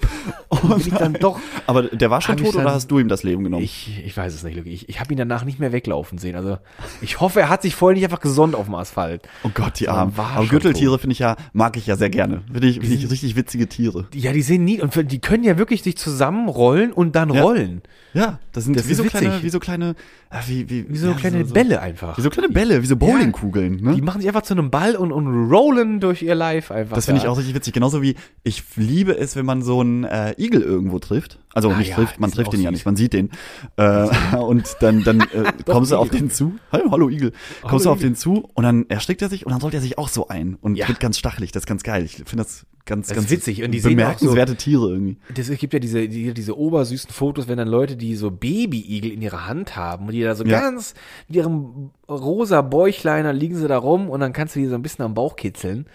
Und ich dann doch Aber der war schon tot oder dann- hast du ihm das Leben genommen? ich, ich weiß es nicht, Lucky. Ich, ich habe ihn danach nicht mehr weglaufen sehen. Also ich hoffe, er hat sich vorher nicht einfach gesonnt auf dem Asphalt. oh Gott, die Armen. Aber Gürteltiere finde ich ja, mag ich ja sehr gerne. Finde ich, finde ich richtig witzige Tiere. Ja, die sehen nie und die können ja wirklich sich zusammenrollen und dann Ja. rollen. Ja, das sind Das wie, so witzig. kleine, wie so kleine, ja, wie, wie, Wie so ja, kleine Bälle einfach. Wie so kleine Bälle, wie so Bowlingkugeln. Ne? Die machen sich einfach zu einem Ball und, und rollen durch ihr Life einfach. Das finde ich auch richtig witzig. Genauso wie ich liebe es, wenn man so einen äh, Igel irgendwo trifft. Also Ah nicht ja, trifft, man trifft den ja nicht, man sieht den. Äh, und dann, dann äh, kommst du auf den zu. Hallo, hallo Igel. Kommst du auf Igel. den zu und dann erschrickt er sich und dann rollt er sich auch so ein und Ja. wird ganz stachelig. Das ist ganz geil. Ich finde das ganz, Das ganz witzig. Und die auch so- bemerkenswerte Tiere irgendwie. Das, es gibt ja diese, die, diese obersüßen Fotos, wenn dann Leute, die so Babyigel in ihrer Hand haben und die da so Ja. ganz mit ihrem rosa Bäuchlein, dann liegen sie da rum und dann kannst du die so ein bisschen am Bauch kitzeln.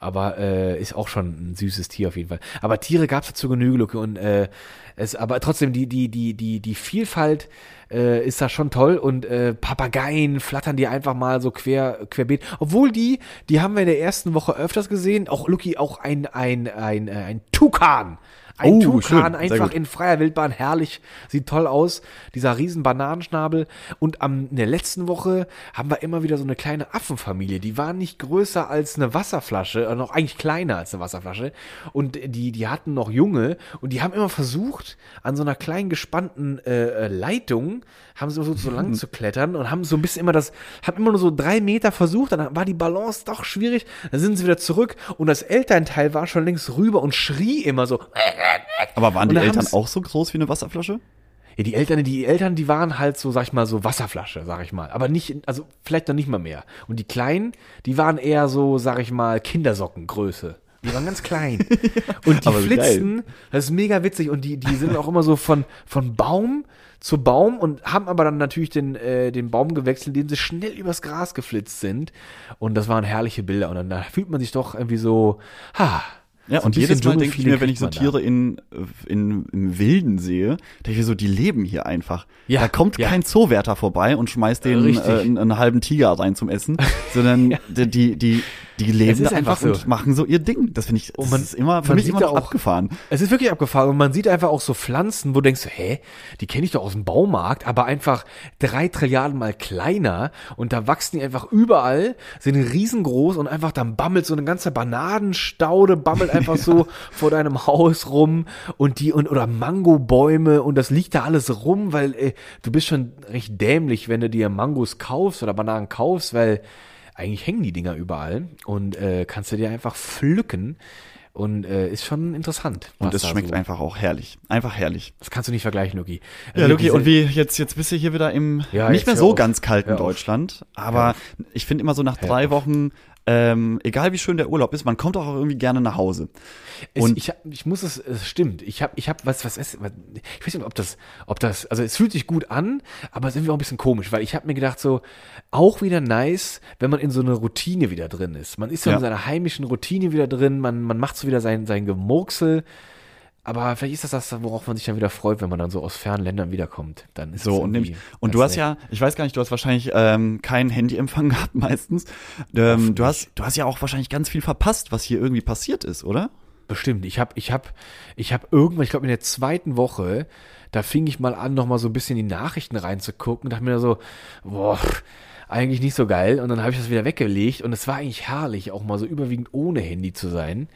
Aber äh, ist auch schon ein süßes Tier auf jeden Fall. Aber Tiere gab's dazu Genüge, Luke. Und äh, es, aber trotzdem, die, die, die, die, die Vielfalt äh, ist da schon toll. Und äh, Papageien flattern die einfach mal so quer, querbeet. Obwohl die, die haben wir in der ersten Woche öfters gesehen. Auch Lucky, auch ein, ein, ein, äh, ein Tukan. Ein Oh, Tukan schön. Einfach in freier Wildbahn, herrlich, sieht toll aus. Dieser riesen Bananenschnabel. Und am, in der letzten Woche haben wir immer wieder so eine kleine Affenfamilie. Die waren nicht größer als eine Wasserflasche, oder noch eigentlich kleiner als eine Wasserflasche. Und die, die hatten noch Junge und die haben immer versucht, an so einer kleinen gespannten äh, äh, Leitung, haben sie versucht, so lang zu klettern und haben so ein bisschen immer das, haben immer nur so drei Meter versucht, dann war die Balance doch schwierig, dann sind sie wieder zurück und das Elternteil war schon längst rüber und schrie immer so, Aber waren die Eltern auch so groß wie eine Wasserflasche? Ja, die Eltern, die Eltern, die waren halt so, sag ich mal, so Wasserflasche, sag ich mal. Aber nicht, also vielleicht noch nicht mal mehr. Und die Kleinen, die waren eher so, sag ich mal, Kindersockengröße. Die waren ganz klein. Und die Aber flitzen, das ist mega witzig. Und die, die sind auch immer so von, von Baum zu Baum und haben aber dann natürlich den, äh, den Baum gewechselt, indem sie schnell übers Gras geflitzt sind. Und das waren herrliche Bilder. Und dann da fühlt man sich doch irgendwie so, ha. Ja, so und jedes Mal denke ich mir, wenn ich so. Tiere in, in, im Wilden sehe, denke ich mir so, die leben hier einfach. Ja, da kommt ja. kein Zoowärter vorbei und schmeißt den Richtig. äh, einen, einen halben Tiger rein zum Essen, sondern die, die, die, die leben da einfach so. und machen so ihr Ding. Das finde ich, das Und man- ist immer, für mich immer auch- abgefahren. Es ist wirklich abgefahren und man sieht einfach auch so Pflanzen, wo du denkst, hä, die kenne ich doch aus dem Baumarkt, aber einfach drei Trilliarden mal kleiner und da wachsen die einfach überall, sind riesengroß und einfach dann bammelt so eine ganze Bananenstaude, bammelt einfach so vor deinem Haus rum und die und oder Mangobäume und das liegt da alles rum, weil äh, du bist schon recht dämlich, wenn du dir Mangos kaufst oder Bananen kaufst, weil eigentlich hängen die Dinger überall und äh, kannst du dir einfach pflücken und äh, ist schon interessant. Und es schmeckt so- einfach auch herrlich. Einfach herrlich. Das kannst du nicht vergleichen, Luki. Ja, Also Luki, diese- und wie jetzt, jetzt bist du hier wieder im Ja, nicht mehr so auf. ganz kalten. Deutschland, aber auf. ich finde immer so nach Hör drei auf. Wochen, ähm, egal wie schön der Urlaub ist, man kommt auch irgendwie gerne nach Hause. Es, Und- ich, hab- ich muss es, es stimmt. Ich habe, ich habe, was, was ist, was, ich weiß nicht, ob das, ob das, also es fühlt sich gut an, aber es ist irgendwie auch ein bisschen komisch, weil ich habe mir gedacht so, auch wieder nice, wenn man in so eine Routine wieder drin ist. Man ist so Ja. in seiner heimischen Routine wieder drin, man, man macht so wieder sein, sein Gemurksel. Aber vielleicht ist das das, worauf man sich dann wieder freut, wenn man dann so aus fernen Ländern wiederkommt. Dann ist So, und, nimmst, und du hast nett. ja, ich weiß gar nicht, du hast wahrscheinlich ähm, keinen Handyempfang gehabt meistens. Ähm, du hast, du hast ja auch wahrscheinlich ganz viel verpasst, was hier irgendwie passiert ist, oder? Bestimmt. Ich habe, ich habe, ich habe irgendwann, ich glaube in der zweiten Woche, da fing ich mal an, noch mal so ein bisschen in die Nachrichten reinzugucken. Dachte mir so, boah, eigentlich nicht so geil. Und dann habe ich das wieder weggelegt. Und es war eigentlich herrlich, auch mal so überwiegend ohne Handy zu sein.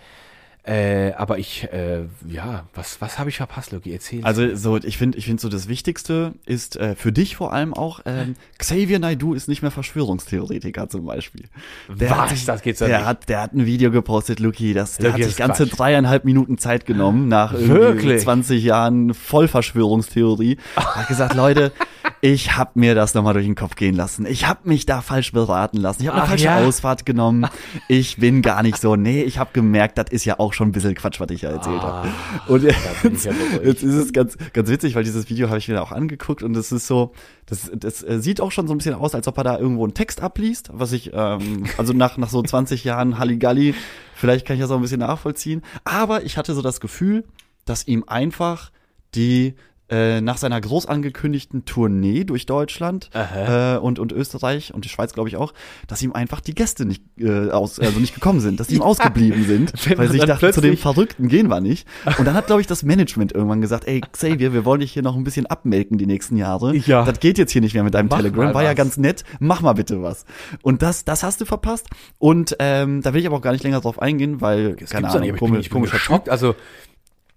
Äh, aber ich, äh, ja, was, was habe ich verpasst, Loki? Erzähl. Also so, ich finde, ich finde so das Wichtigste ist äh, für dich vor allem auch, ähm, Xavier Naidoo ist nicht mehr Verschwörungstheoretiker zum Beispiel. Der Was? Hat Das geht's ja der nicht. hat, der hat ein Video gepostet, Luki, das, der Luki, hat sich ganze Quatsch. dreieinhalb Minuten Zeit genommen nach irgendwie Wirklich? 20 Jahren Vollverschwörungstheorie. Hat gesagt, Leute, ich habe mir das nochmal durch den Kopf gehen lassen. Ich habe mich da falsch beraten lassen. Ich habe eine Ach falsche ja? Ausfahrt genommen. Ich bin gar nicht so. Nee, ich habe gemerkt, das ist ja auch schon ein bisschen Quatsch, was ich ja erzählt habe. Und jetzt, ja jetzt ist es ganz, ganz witzig, weil dieses Video habe ich mir auch angeguckt und es ist so, das, das äh, sieht auch schon so ein bisschen aus, als ob er da irgendwo einen Text abliest, was ich, ähm, also nach, nach so 20 Jahren Halligalli, vielleicht kann ich das auch ein bisschen nachvollziehen. Aber ich hatte so das Gefühl, dass ihm einfach die äh, nach seiner groß angekündigten Tournee durch Deutschland äh, und, und Österreich und die Schweiz, glaube ich auch, dass ihm einfach die Gäste nicht äh, aus, also nicht gekommen sind, dass die ihm ausgeblieben sind, weil sich dann dachten, zu dem Verrückten gehen wir nicht. Und dann hat, glaube ich, das Management irgendwann gesagt, ey, Xavier, wir wollen dich hier noch ein bisschen abmelken die nächsten Jahre. Ja. Das geht jetzt hier nicht mehr mit deinem Mach Telegram, war ja ganz nett, mach mal bitte was. Und das, das hast du verpasst. Und ähm, da will ich aber auch gar nicht länger drauf eingehen, weil, Das keine Ahnung, komisch, komischer Typ. geschockt. Also,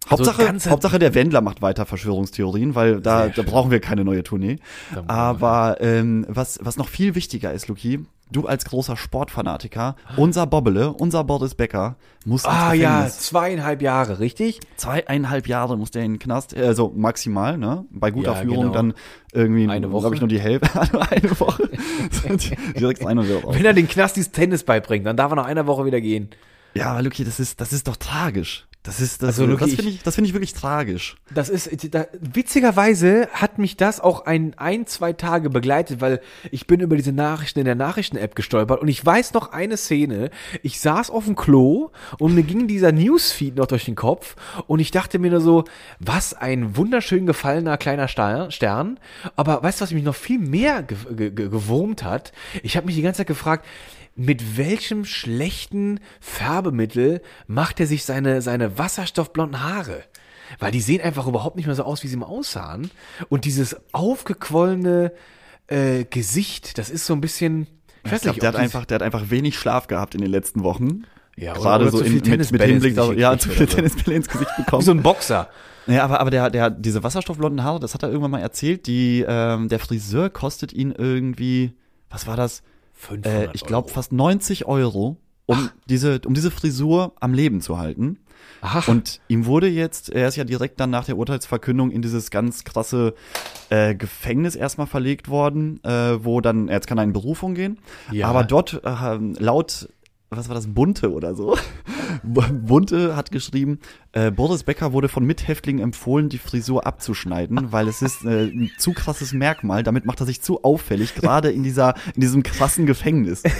Hauptsache, ganze- Hauptsache der Wendler macht weiter Verschwörungstheorien, weil da, da brauchen wir keine neue Tournee. Aber ähm, was, was noch viel wichtiger ist, Luki, du als großer Sportfanatiker, unser Bobbele, unser Boris Becker, muss ah ja, zweieinhalb Jahre, richtig? Zweieinhalb Jahre muss der in den Knast, äh, also maximal, ne? Bei guter Ja, Führung genau. dann irgendwie, Eine Woche. glaube ich, nur die Hälfte, eine Woche. Direkt eine Woche. Wenn er den Knastis Tennis beibringt, dann darf er nach einer Woche wieder gehen. Ja, Luki, das ist, das ist doch tragisch. Das ist, das, Also, das finde ich, das finde ich wirklich tragisch. Das ist, da, witzigerweise hat mich das auch ein, ein, zwei Tage begleitet, weil ich bin über diese Nachrichten in der Nachrichten-App gestolpert und ich weiß noch eine Szene. Ich saß auf dem Klo und mir ging dieser Newsfeed noch durch den Kopf und ich dachte mir nur so, was ein wunderschön gefallener kleiner Stern. Aber weißt du, was mich noch viel mehr ge ge gewurmt hat? Ich habe mich die ganze Zeit gefragt, mit welchem schlechten Färbemittel macht er sich seine, seine wasserstoffblonden Haare? Weil die sehen einfach überhaupt nicht mehr so aus, wie sie mal aussahen. Und dieses aufgequollene äh, Gesicht, das ist so ein bisschen. Ich Ich glaube, der hat einfach, der hat einfach wenig Schlaf gehabt in den letzten Wochen. Ja, Gerade so in, mit, mit Hinblick ins darauf, Gesicht ja, zu viele. Tennisbälle ins Gesicht bekommen. wie so ein Boxer. Ja, aber, aber der, der, diese wasserstoffblonden Haare, das hat er irgendwann mal erzählt, die, ähm, der Friseur kostet ihn irgendwie, was war das? Äh, 500 ich glaube fast 90 Euro, um diese, um diese Frisur am Leben zu halten. Ach, Und ihm wurde jetzt, er ist ja direkt dann nach der Urteilsverkündung in dieses ganz krasse äh, Gefängnis erstmal verlegt worden, äh, wo dann, jetzt kann er in Berufung gehen. Ja. Aber dort äh, laut, was war das, Bunte oder so? Bunte hat geschrieben, äh, Boris Becker wurde von Mithäftlingen empfohlen, die Frisur abzuschneiden, weil es ist äh, ein zu krasses Merkmal. Damit macht er sich zu auffällig, gerade in dieser, in diesem krassen Gefängnis.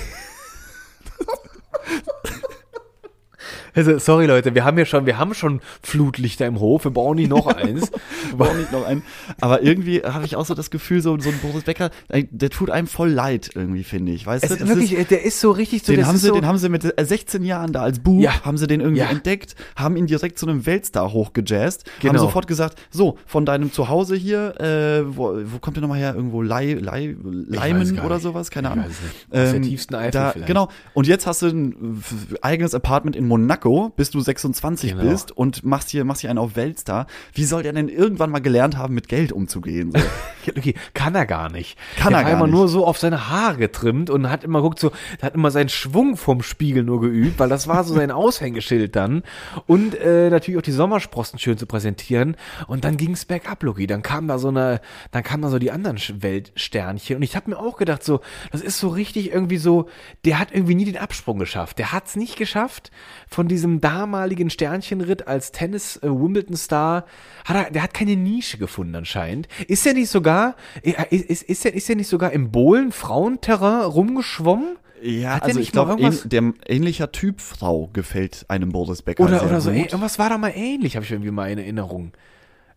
also, sorry Leute, wir haben ja schon, wir haben schon Flutlichter im Hof, wir brauchen nicht noch eins. War nicht noch ein. Aber irgendwie habe ich auch so das Gefühl, so, so ein Boris Becker, der tut einem voll leid, irgendwie, finde ich. Weißt Es du, ist wirklich, ist, der ist so richtig so, den haben, sie, so, den haben sie mit äh, 16 Jahren da als Buch, Ja. haben sie den irgendwie Ja. entdeckt, haben ihn direkt zu einem Weltstar hochgejazzt, haben Genau. sofort gesagt, so, von deinem Zuhause hier, äh, wo, wo kommt der nochmal her? Irgendwo Lei, Lei, Leimen oder sowas? Keine Ahnung. Aus der tiefsten Eifel da, vielleicht. Genau. Und jetzt hast du ein eigenes Apartment in Monaco, bis du 26 Genau. bist und machst hier, machst hier einen auf Weltstar. Wie soll der denn irgendwann mal gelernt haben, mit Geld umzugehen? So? Okay, kann er gar nicht. Kann der er gar immer nicht. nur so auf seine Haare getrimmt und hat immer guckt so, hat immer seinen Schwung vom Spiegel nur geübt, weil das war so sein Aushängeschild dann. Und äh, natürlich auch die Sommersprossen schön zu präsentieren. Und dann ging's bergab, Loki. Dann kam da so eine, dann kamen da so die anderen Weltsternchen. Und ich habe mir auch gedacht, so, das ist so richtig irgendwie so, der hat irgendwie nie den Absprung geschafft. Der hat's nicht geschafft von diesem damaligen Sternchenritt als Tennis äh, Wimbledon Star. Hat er, der hat keine Nische gefunden anscheinend. Ist er nicht sogar, äh, ist, ist, er, ist er nicht sogar im Bohlen Frauenterrain rumgeschwommen? Ja, Hat der also ich glaube, irgendwas- der ähnlicher Typ Frau gefällt einem Boris Becker Oder, sehr oder so, gut. ey, irgendwas war da mal ähnlich, habe ich irgendwie mal in Erinnerung.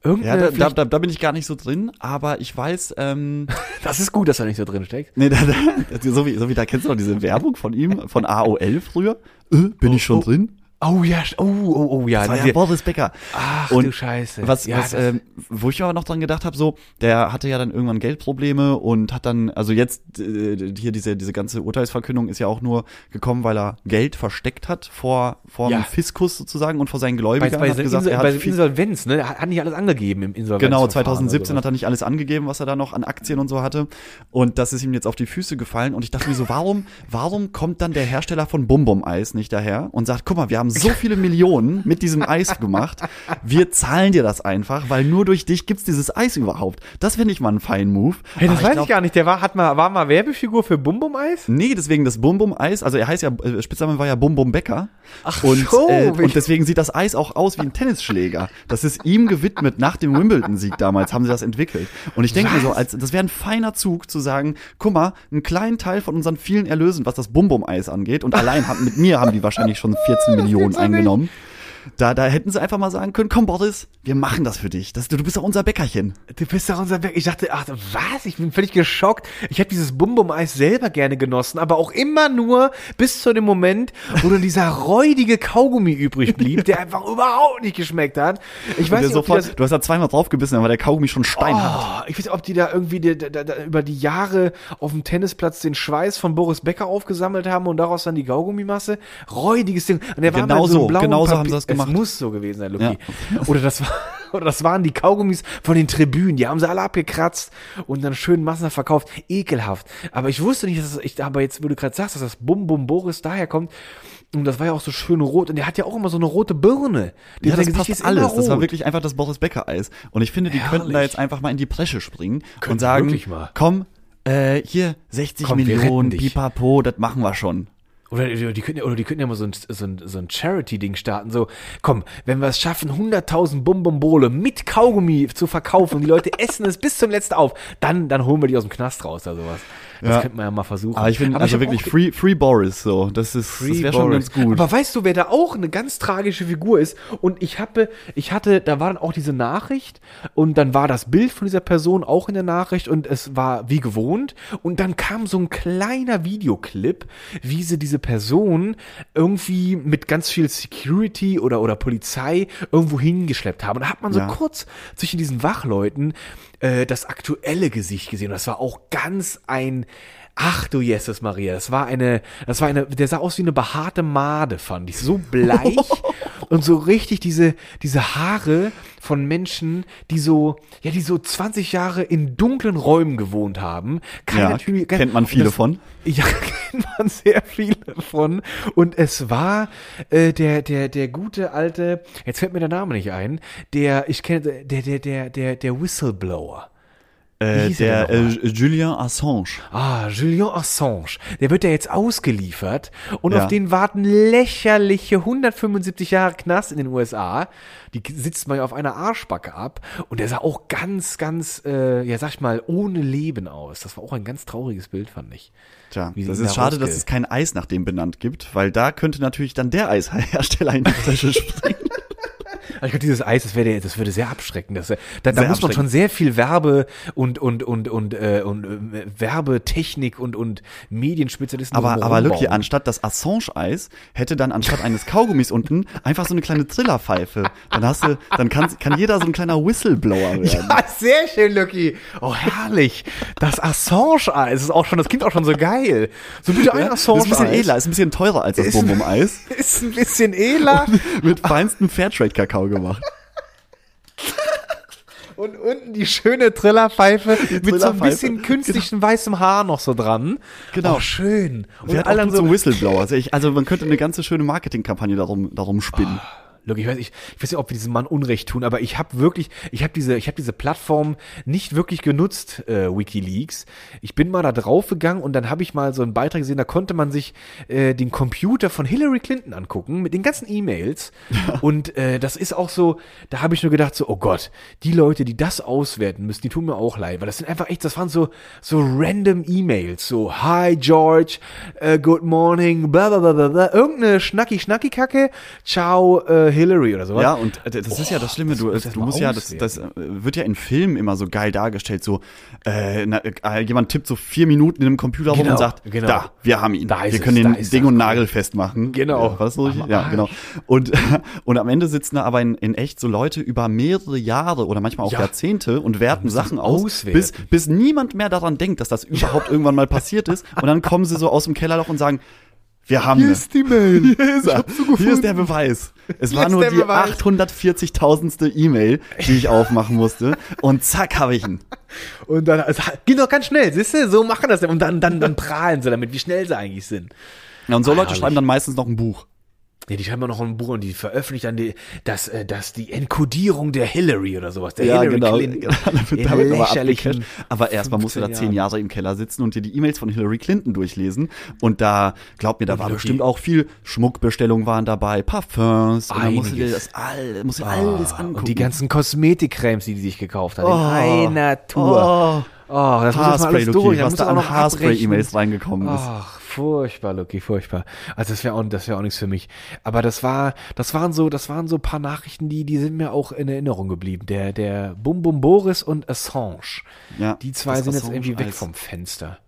Ja, Irgendeine, da, da, da, da bin ich gar nicht so drin, aber ich weiß, ähm, das ist gut, dass er nicht so drin steckt. nee, da, da, so, wie, so wie da kennst du noch diese Werbung von ihm, von AOL früher. Äh, bin ich schon oh. drin? Oh ja, oh, oh, oh ja. Das war ja diese- Boris Becker. Ach Und du Scheiße. Was, Ja, was ähm, wo ich aber noch dran gedacht habe, so, der hatte ja dann irgendwann Geldprobleme und hat dann, also jetzt äh, hier diese diese ganze Urteilsverkündung ist ja auch nur gekommen, weil er Geld versteckt hat vor vor Ja. dem Fiskus sozusagen und vor seinen bei, Gläubigern. bei, hat gesagt, Insol, er bei hat Insolvenz, ne? Er hat nicht alles angegeben im Insolvenz. Genau, 2017 hat er nicht alles angegeben, was er da noch an Aktien und so hatte. Und das ist ihm jetzt auf die Füße gefallen. Und ich dachte mir so, warum, warum kommt dann der Hersteller von Bum Bum Eis nicht daher und sagt, guck mal, wir haben so viele Millionen mit diesem Eis gemacht. Wir zahlen dir das einfach, weil nur durch dich gibt's dieses Eis überhaupt. Das finde ich mal einen feinen Move. Hey, das Aber weiß glaub- ich gar nicht. Der war, hat mal, war mal Werbefigur für Bum Bum Eis? Nee, deswegen das Bum Bum Eis, also er heißt ja, äh, Spitzname war ja Bum Bum Becker. Ach und, so, äh, und deswegen sieht das Eis auch aus wie ein Tennisschläger. Das ist ihm gewidmet nach dem Wimbledon-Sieg damals, haben sie das entwickelt. Und ich denke mir so, als, das wäre ein feiner Zug zu sagen, guck mal, einen kleinen Teil von unseren vielen Erlösen, was das Bum Bum Eis angeht, und allein haben, mit mir haben die wahrscheinlich schon 14 Millionen nicht. eingenommen. Da, da hätten sie einfach mal sagen können, komm Boris, wir machen das für dich. Das, du bist doch unser Bäckerchen. Du bist doch unser Berg. Ich dachte, ach, was? Ich bin völlig geschockt. Ich habe dieses Bum Bum Eis selber gerne genossen, aber auch immer nur bis zu dem Moment, wo dann dieser räudige Kaugummi übrig blieb, der einfach überhaupt nicht geschmeckt hat. Ich weiß nicht, die sofort, das, du hast da zweimal draufgebissen, dann war der Kaugummi schon steinhart. Oh, ich weiß nicht, ob die da irgendwie die, da, da, über die Jahre auf dem Tennisplatz den Schweiß von Boris Becker aufgesammelt haben und daraus dann die Kaugummimasse. Räudiges Ding. Und der war Genau mit so, blauen genau so haben sie das gemacht. Es muss so gewesen sein, Luki. Oder das war. Oder das waren die Kaugummis von den Tribünen, die haben sie alle abgekratzt und dann schön massenhaft verkauft. Ekelhaft. Aber ich wusste nicht, dass das, ich, aber jetzt, wo du gerade sagst, dass das Bum Bum Boris daher kommt, und das war ja auch so schön rot, und der hat ja auch immer so eine rote Birne. Die- Ja, das Gesicht passt alles. Das war wirklich einfach das Boris Becker Eis. Und ich finde, die Herrlich. könnten da jetzt einfach mal in die Bresche springen und Könnten sagen, komm, äh, hier 60 Komm, Millionen, pipapo, das machen wir schon. Oder die können ja, oder die können ja mal so ein, so ein, so ein Charity-Ding starten. So, komm, wenn wir es schaffen, 100.000 Bumbumbole mit Kaugummi zu verkaufen und die Leute essen es bis zum letzten auf, dann, dann holen wir die aus dem Knast raus oder sowas. Das Ja. könnte man ja mal versuchen. Aber ich finde, also hab wirklich Free, Free Boris, so. Das ist, das wäre schon ganz gut. Aber weißt du, wer da auch eine ganz tragische Figur ist? Und ich habe, ich hatte, da war dann auch diese Nachricht und dann war das Bild von dieser Person auch in der Nachricht und es war wie gewohnt und dann kam so ein kleiner Videoclip, wie sie diese Person irgendwie mit ganz viel Security oder oder Polizei irgendwo hingeschleppt haben. Und da hat man so Ja. kurz zwischen diesen Wachleuten äh, das aktuelle Gesicht gesehen. Das war auch ganz ein Ach du Jesus Maria, das war eine, das war eine, der sah aus wie eine behaarte Made, fand ich. So bleich und so richtig diese, diese Haare von Menschen, die so, ja, die so 20 Jahre in dunklen Räumen gewohnt haben. Ja, Natürlich- kennt man viele das- von. ja, kennt man sehr viele von. Und es war äh, der, der, der gute alte, jetzt fällt mir der Name nicht ein, der, ich kenne, der, der, der, der, der Whistleblower. Äh, er der denn äh, Julian Assange. Ah, Julian Assange. Der wird ja jetzt ausgeliefert und Ja. auf den warten lächerliche 175 Jahre Knast in den USA. Die sitzt man ja auf einer Arschbacke ab und der sah auch ganz, ganz, äh, ja sag ich mal, ohne Leben aus. Das war auch ein ganz trauriges Bild, fand ich. Tja, Wie das ist schade, dass es kein Eis nach dem benannt gibt, weil da könnte natürlich dann der Eishersteller in die Tasche springen. Aber ich glaube, dieses Eis, das, wäre, das würde sehr abschrecken. Das, da da Sehr muss man schon sehr viel Werbe und und und und, äh, und äh, Werbetechnik und und Medienspezialisten. Aber, aber Lucky, anstatt das Assange-Eis, hätte dann anstatt eines Kaugummis unten einfach so eine kleine Trillerpfeife. Dann hast du, dann kann, kann jeder so ein kleiner Whistleblower werden. Ja, sehr schön, Lucky. Oh, herrlich. Das Assange-Eis ist auch schon, das klingt auch schon so geil. So bitte ein Ja, das ist ein bisschen Assange-Eis. edler, ist ein bisschen teurer als das Bum-Bum-Eis. Ist ein bisschen edler. Mit feinstem Fairtrade-Kakao gemacht. Und unten die schöne Trillerpfeife mit so ein bisschen künstlichen weißem Haar noch so dran. Genau. Oh, schön. Und Wer hat alle auch dann gut so, Whistleblower? Also, ich, also man könnte eine ganze schöne Marketingkampagne darum, darum spinnen. Look, ich weiß, ich, ich weiß nicht, ob wir diesem Mann Unrecht tun, aber ich habe wirklich, ich habe diese, ich habe diese Plattform nicht wirklich genutzt, äh, WikiLeaks. Ich bin mal da drauf gegangen und dann habe ich mal so einen Beitrag gesehen, da konnte man sich äh, den Computer von Hillary Clinton angucken mit den ganzen E-Mails. Und äh, das ist auch so, da habe ich nur gedacht so, oh Gott, die Leute, die das auswerten müssen, die tun mir auch leid, weil das sind einfach echt, das waren so so random E-Mails, so Hi George, äh, Good Morning, bla bla bla bla, bla. irgendeine schnacki schnacki Kacke, Ciao äh, Hillary oder sowas. Ja, und äh, das ist ja das Schlimme, du, Oh, das muss du musst ja, das, das äh, wird ja in Filmen immer so geil dargestellt, so, äh, na, äh, jemand tippt so vier Minuten in einem Computer rum Genau, und sagt, genau. da, wir haben ihn, Da wir es, können da den Ding und. Nagel festmachen. Genau. Ja, was so Ja, genau. Und, und am Ende sitzen da aber in, in echt so Leute über mehrere Jahre oder manchmal auch Ja. Jahrzehnte und werten Sachen aus, auswerten. bis, bis niemand mehr daran denkt, dass das überhaupt irgendwann mal passiert ist. Und dann kommen sie so aus dem Kellerloch und sagen, wir haben Hier ist die Mail. Hier ist, er. Hier ist der Beweis. Es war nur die Beweis. 840.000. E-Mail, die ich aufmachen musste. Und zack, habe ich ihn. Und dann, es geht doch ganz schnell, siehst du, so machen das. Und dann, dann, dann prahlen sie damit, wie schnell sie eigentlich sind. Ja, und so Ah, Leute herrlich. schreiben dann meistens noch ein Buch. Ja, die schreiben auch noch ein Buch und die veröffentlichen dann die, das, äh, das, die Enkodierung der Hillary oder sowas. Der Hillary Clinton. Genau, in damit abgecasht. Aber erstmal musst du da 15 zehn. Jahre im Keller sitzen und dir die E-Mails von Hillary Clinton durchlesen. Und da, glaub mir, da war die- bestimmt auch viel Schmuckbestellungen waren dabei, Parfums. Und dann musst du dir das all, musst du alles angucken. Und die ganzen Kosmetikcremes, die die sich gekauft hat. Oh. in einer Tour. Oh, Oh, das muss jetzt Haarspray, durch. Luki, was muss da auch an Haarspray-E-Mails reingekommen ist. Ach, furchtbar, Lucky, furchtbar. Also das wäre auch, das wäre auch nichts für mich. Aber das war, das waren so, das waren so ein paar Nachrichten, die, die sind mir auch in Erinnerung geblieben. Der, der Bum Bum Boris und Assange. Ja, Die zwei sind jetzt Assange irgendwie weg vom Fenster.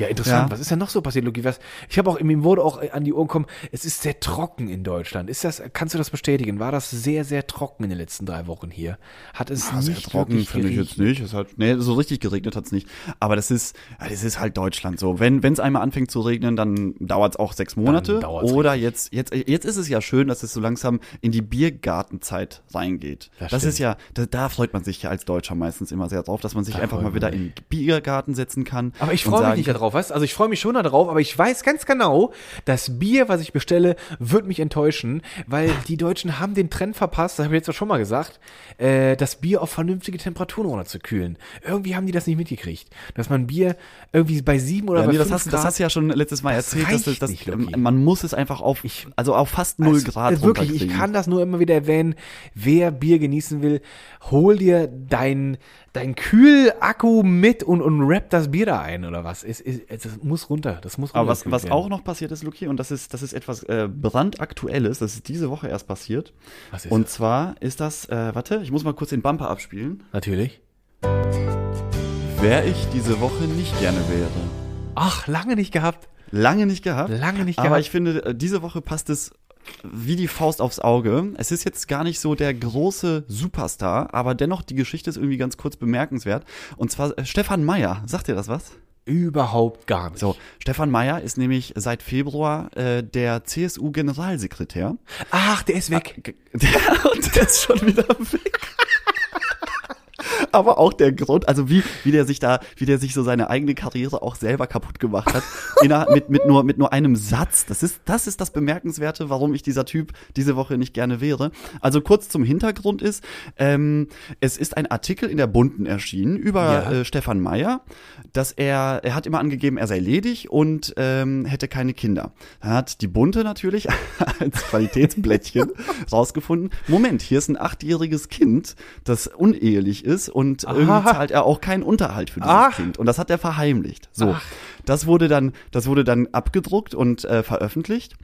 Ja, interessant. Ja. Was ist denn noch so passiert, Luki? Was? Ich habe auch, mir wurde auch an die Ohren gekommen, es ist sehr trocken in Deutschland. Ist das, kannst du das bestätigen? War das sehr, sehr trocken in den letzten drei Wochen hier? Hat es Ah, sehr nicht trocken wirklich finde ich jetzt nicht. Es hat, nee, so richtig geregnet hat's nicht. Aber das ist, ja, das ist halt Deutschland so. Wenn es einmal anfängt zu regnen, dann dauert's auch sechs Monate. Oder jetzt, jetzt, jetzt ist es ja schön, dass es so langsam in die Biergartenzeit reingeht. Das Das, ist ja, da, da freut man sich ja als Deutscher meistens immer sehr drauf, dass man sich Da einfach mal wieder in den Biergarten setzen kann. Aber ich freue mich nicht da drauf, weißt Also ich freue mich schon da drauf, aber ich weiß ganz genau, das Bier, was ich bestelle, wird mich enttäuschen, weil die Deutschen haben den Trend verpasst, das habe ich jetzt auch schon mal gesagt, äh, das Bier auf vernünftige Temperaturen runterzukühlen. Irgendwie haben die das nicht mitgekriegt. Dass man Bier irgendwie bei sieben oder Ja, bei nee, das, hast, das Grad- hast du ja schon letztes Mal erzählt, dass, reicht das, das, nicht, Loki. man muss es einfach auf, also auf fast null Also, Grad Wirklich, ich kann das nur immer wieder erwähnen. Wer Bier genießen will, hol dir dein, dein Kühlakku mit und, und wrap das Bier da ein oder was. Es, es, es, das muss runter. Das muss Aber was, was werden. auch noch passiert ist, Luki, und das ist, das ist etwas äh, brandaktuelles, das ist diese Woche erst passiert. Was ist und das? zwar ist das, äh, warte, ich muss mal kurz den Bumper abspielen. Natürlich. Wer ich diese Woche nicht gerne wäre. Ach, lange nicht gehabt. Lange nicht gehabt. Lange nicht Aber gehabt. ich finde, äh, diese Woche passt es wie die Faust aufs Auge. Es ist jetzt gar nicht so der große Superstar, aber dennoch die Geschichte ist irgendwie ganz kurz bemerkenswert. Und zwar äh, Stefan Meyer. Sagt dir das was? Überhaupt gar nicht. So, Stefan Meyer ist nämlich seit Februar äh, der CSU-Generalsekretär. Ach, der ist weg. G- Der, und der ist schon wieder weg. Aber auch der Grund, also wie, wie der sich da, wie der sich so seine eigene Karriere auch selber kaputt gemacht hat, mit, mit, nur, mit nur einem Satz. Das ist, das ist das Bemerkenswerte, warum ich dieser Typ diese Woche nicht gerne wäre. Also kurz zum Hintergrund ist, ähm, es ist ein Artikel in der Bunten erschienen über Ja. äh, Stefan Meyer, dass er, er hat immer angegeben, er sei ledig und ähm, hätte keine Kinder. Dann hat die Bunte natürlich als Qualitätsblättchen rausgefunden, Moment, hier ist ein achtjähriges Kind, das unehelich ist und irgendwie Aha. zahlt er auch keinen Unterhalt für dieses Ach. Kind. Und das hat er verheimlicht. So. Ach. Das wurde dann, das wurde dann abgedruckt und äh, veröffentlicht.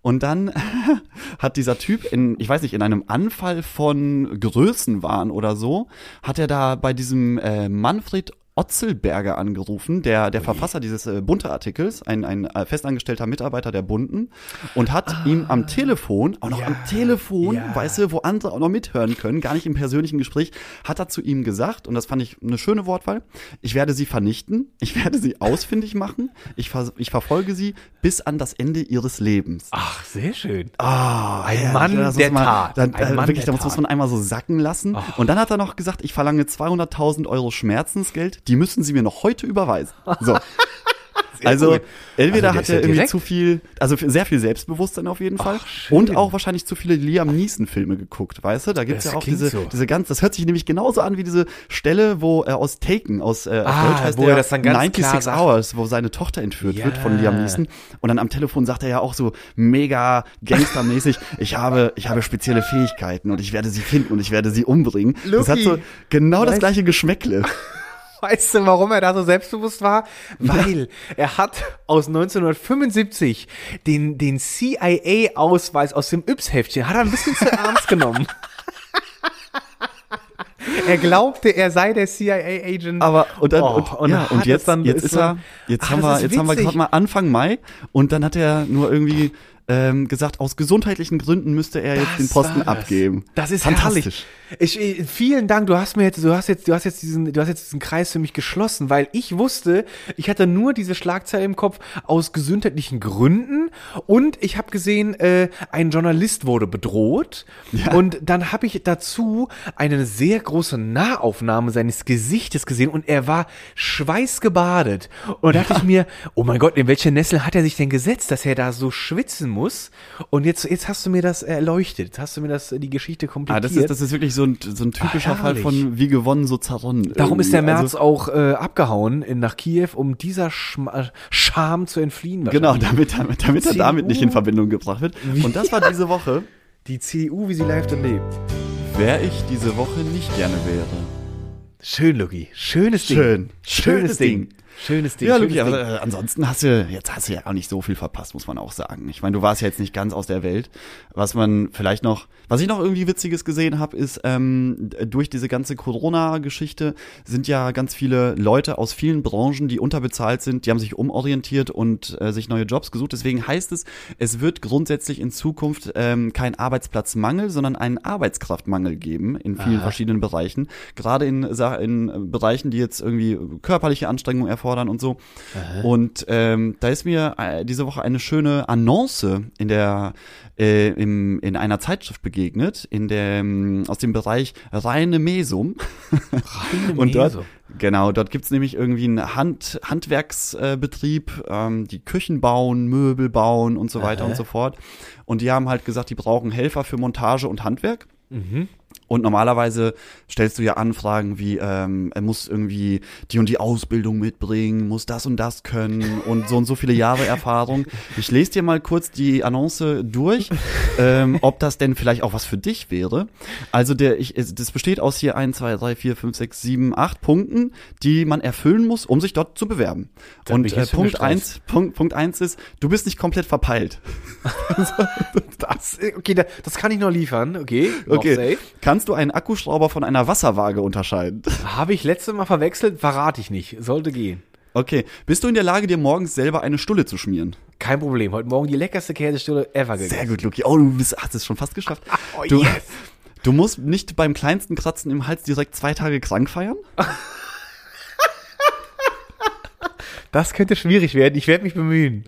Und dann hat dieser Typ in, ich weiß nicht, in einem Anfall von Größenwahn oder so, hat er da bei diesem äh, Manfred Otzelberger angerufen, der, der Verfasser dieses äh, bunte Artikels, ein, ein äh, festangestellter Mitarbeiter der Bunten, und hat ihm am Telefon, auch noch Ja, am Telefon, ja. weißt du, wo andere auch noch mithören können, gar nicht im persönlichen Gespräch, hat er zu ihm gesagt, und das fand ich eine schöne Wortwahl, ich werde sie vernichten, ich werde sie ausfindig machen, ich, ver ich verfolge sie bis an das Ende ihres Lebens. Ach, sehr schön. Ah, ein herrlich, Mann das der man, Tat. Dann, Ein äh, Mann wirklich, das muss man einmal so sacken lassen. Ach. Und dann hat er noch gesagt, ich verlange 200.000 Euro Schmerzensgeld, die müssen Sie mir noch heute überweisen. So. Also cool. entweder Also hat er ja irgendwie direkt- zu viel, also sehr viel Selbstbewusstsein auf jeden Fall Ach, und auch wahrscheinlich zu viele Liam Neeson Filme geguckt, weißt du? Da gibt's Das ja auch diese so. diese ganz, das hört sich nämlich genauso an wie diese Stelle, wo er aus Taken aus äh, Ah, heißt wo er das dann ganz 96 klar. Hours, wo seine Tochter entführt wird von. Liam Neeson und dann am Telefon sagt er ja auch so mega gangstermäßig, ich habe ich habe spezielle Fähigkeiten und ich werde sie finden und ich werde sie umbringen. das hat so genau das weißt- gleiche Geschmäckle. Weißt du, warum er da so selbstbewusst war? Weil er hat aus 1975 den, den CIA-Ausweis aus dem Yps-Heftchen, hat er ein bisschen zu ernst genommen. Er glaubte, er sei der CIA-Agent. Aber und dann Oh, und, und ja, und jetzt dann- jetzt ist er jetzt Ach, haben wir jetzt haben wir gerade mal Anfang Mai und dann hat er nur irgendwie ähm, gesagt, aus gesundheitlichen Gründen müsste er jetzt Das den Posten das. abgeben. Das ist Fantastisch. herrlich. Ich, äh, vielen Dank. Du hast mir jetzt, du hast jetzt, du hast jetzt diesen, du hast jetzt diesen Kreis für mich geschlossen, weil ich wusste, ich hatte nur diese Schlagzeile im Kopf aus gesundheitlichen Gründen und ich habe gesehen, äh, ein Journalist wurde bedroht und dann habe ich dazu eine sehr große Nahaufnahme seines Gesichtes gesehen und er war schweißgebadet und da dachte ich mir, oh mein Gott, in welche Nessel hat er sich denn gesetzt, dass er da so schwitzen muss? Und jetzt, jetzt hast du mir das erleuchtet, jetzt hast du mir das die Geschichte Ah, komplettiert. das ist das ist wirklich so ein so ein typischer Ah, Fall von wie gewonnen so zerronnen. Darum ist der. März Also, auch äh, abgehauen in, nach Kiew, um dieser Schma Scham zu entfliehen. Genau, damit, damit, damit er damit nicht in Verbindung gebracht wird. Und das war diese Woche, Die CDU, wie sie live dann lebt. wer ich diese Woche nicht gerne wäre. Schön, Lucky. Schönes Ding. Schön. Schönes Ding. Schönes Ding. Ja, schönes Luki, aber Ding. äh, ansonsten hast du, jetzt hast du ja auch nicht so viel verpasst, muss man auch sagen. Ich meine, du warst ja jetzt nicht ganz aus der Welt. Was man vielleicht noch, was ich noch irgendwie Witziges gesehen habe, ist, ähm, durch diese ganze Corona-Geschichte sind ja ganz viele Leute aus vielen Branchen, die unterbezahlt sind, die haben sich umorientiert und äh, sich neue Jobs gesucht. Deswegen heißt es, es wird grundsätzlich in Zukunft ähm, kein Arbeitsplatzmangel, sondern einen Arbeitskraftmangel geben in vielen verschiedenen Bereichen. Gerade in, in Bereichen, die jetzt irgendwie körperliche Anstrengung erfordern einfordern und so. Und ähm, da ist mir äh, diese Woche eine schöne Annonce in der äh, im, in einer Zeitschrift begegnet, in dem aus dem Bereich reine Mesum. Reine Und dort, Mesum. genau, dort gibt's nämlich irgendwie einen Hand, Handwerksbetrieb, ähm, die Küchen bauen, Möbel bauen und so weiter und so fort. Und die haben halt gesagt, die brauchen Helfer für Montage und Handwerk. Und normalerweise stellst du ja Anfragen wie, ähm, er muss irgendwie die und die Ausbildung mitbringen, muss das und das können und so und so viele Jahre Erfahrung. Ich lese dir mal kurz die Annonce durch, ähm, ob das denn vielleicht auch was für dich wäre. Also der, ich, das besteht aus hier 1, 2, 3, 4, 5, 6, 7, 8 Punkten, die man erfüllen muss, um sich dort zu bewerben. Da bin und äh, Punkt eins, Punkt, Punkt eins ist, du bist nicht komplett verpeilt. Das, okay, da, das kann ich noch liefern. Okay, Okay. safe. Kannst du einen Akkuschrauber von einer Wasserwaage unterscheiden? Habe ich letztes Mal verwechselt, verrate ich nicht. Sollte gehen. Okay. Bist du in der Lage, dir morgens selber eine Stulle zu schmieren? Kein Problem. Heute Morgen die leckerste Käsestulle ever gegessen. Sehr gut, Luki. Oh, du bist, hast es schon fast geschafft. Oh, du, yes. du musst nicht beim kleinsten Kratzen im Hals direkt zwei Tage krank feiern? Das könnte schwierig werden. Ich werde mich bemühen.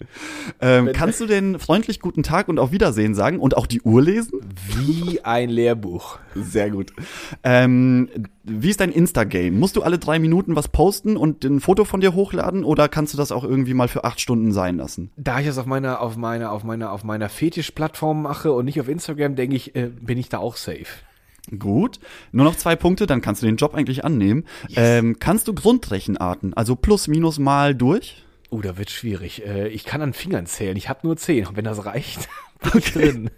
Ähm, kannst du denn freundlich guten Tag und auf Wiedersehen sagen und auch die Uhr lesen? Wie ein Lehrbuch. Sehr gut. Ähm, wie ist dein Insta-Game? Musst du alle drei Minuten was posten und ein Foto von dir hochladen oder kannst du das auch irgendwie mal für acht Stunden sein lassen? Da ich das auf meiner, auf meiner, auf meiner, auf meiner Fetisch-Plattform mache und nicht auf Instagram, denke ich, äh, bin ich da auch safe. Gut. Nur noch zwei Punkte, dann kannst du den Job eigentlich annehmen. Ähm, kannst du Grundrechenarten, also plus, minus, mal durch? Oh, da wird schwierig. Äh, ich kann an Fingern zählen. Ich habe nur zehn. Wenn das reicht, bin drin.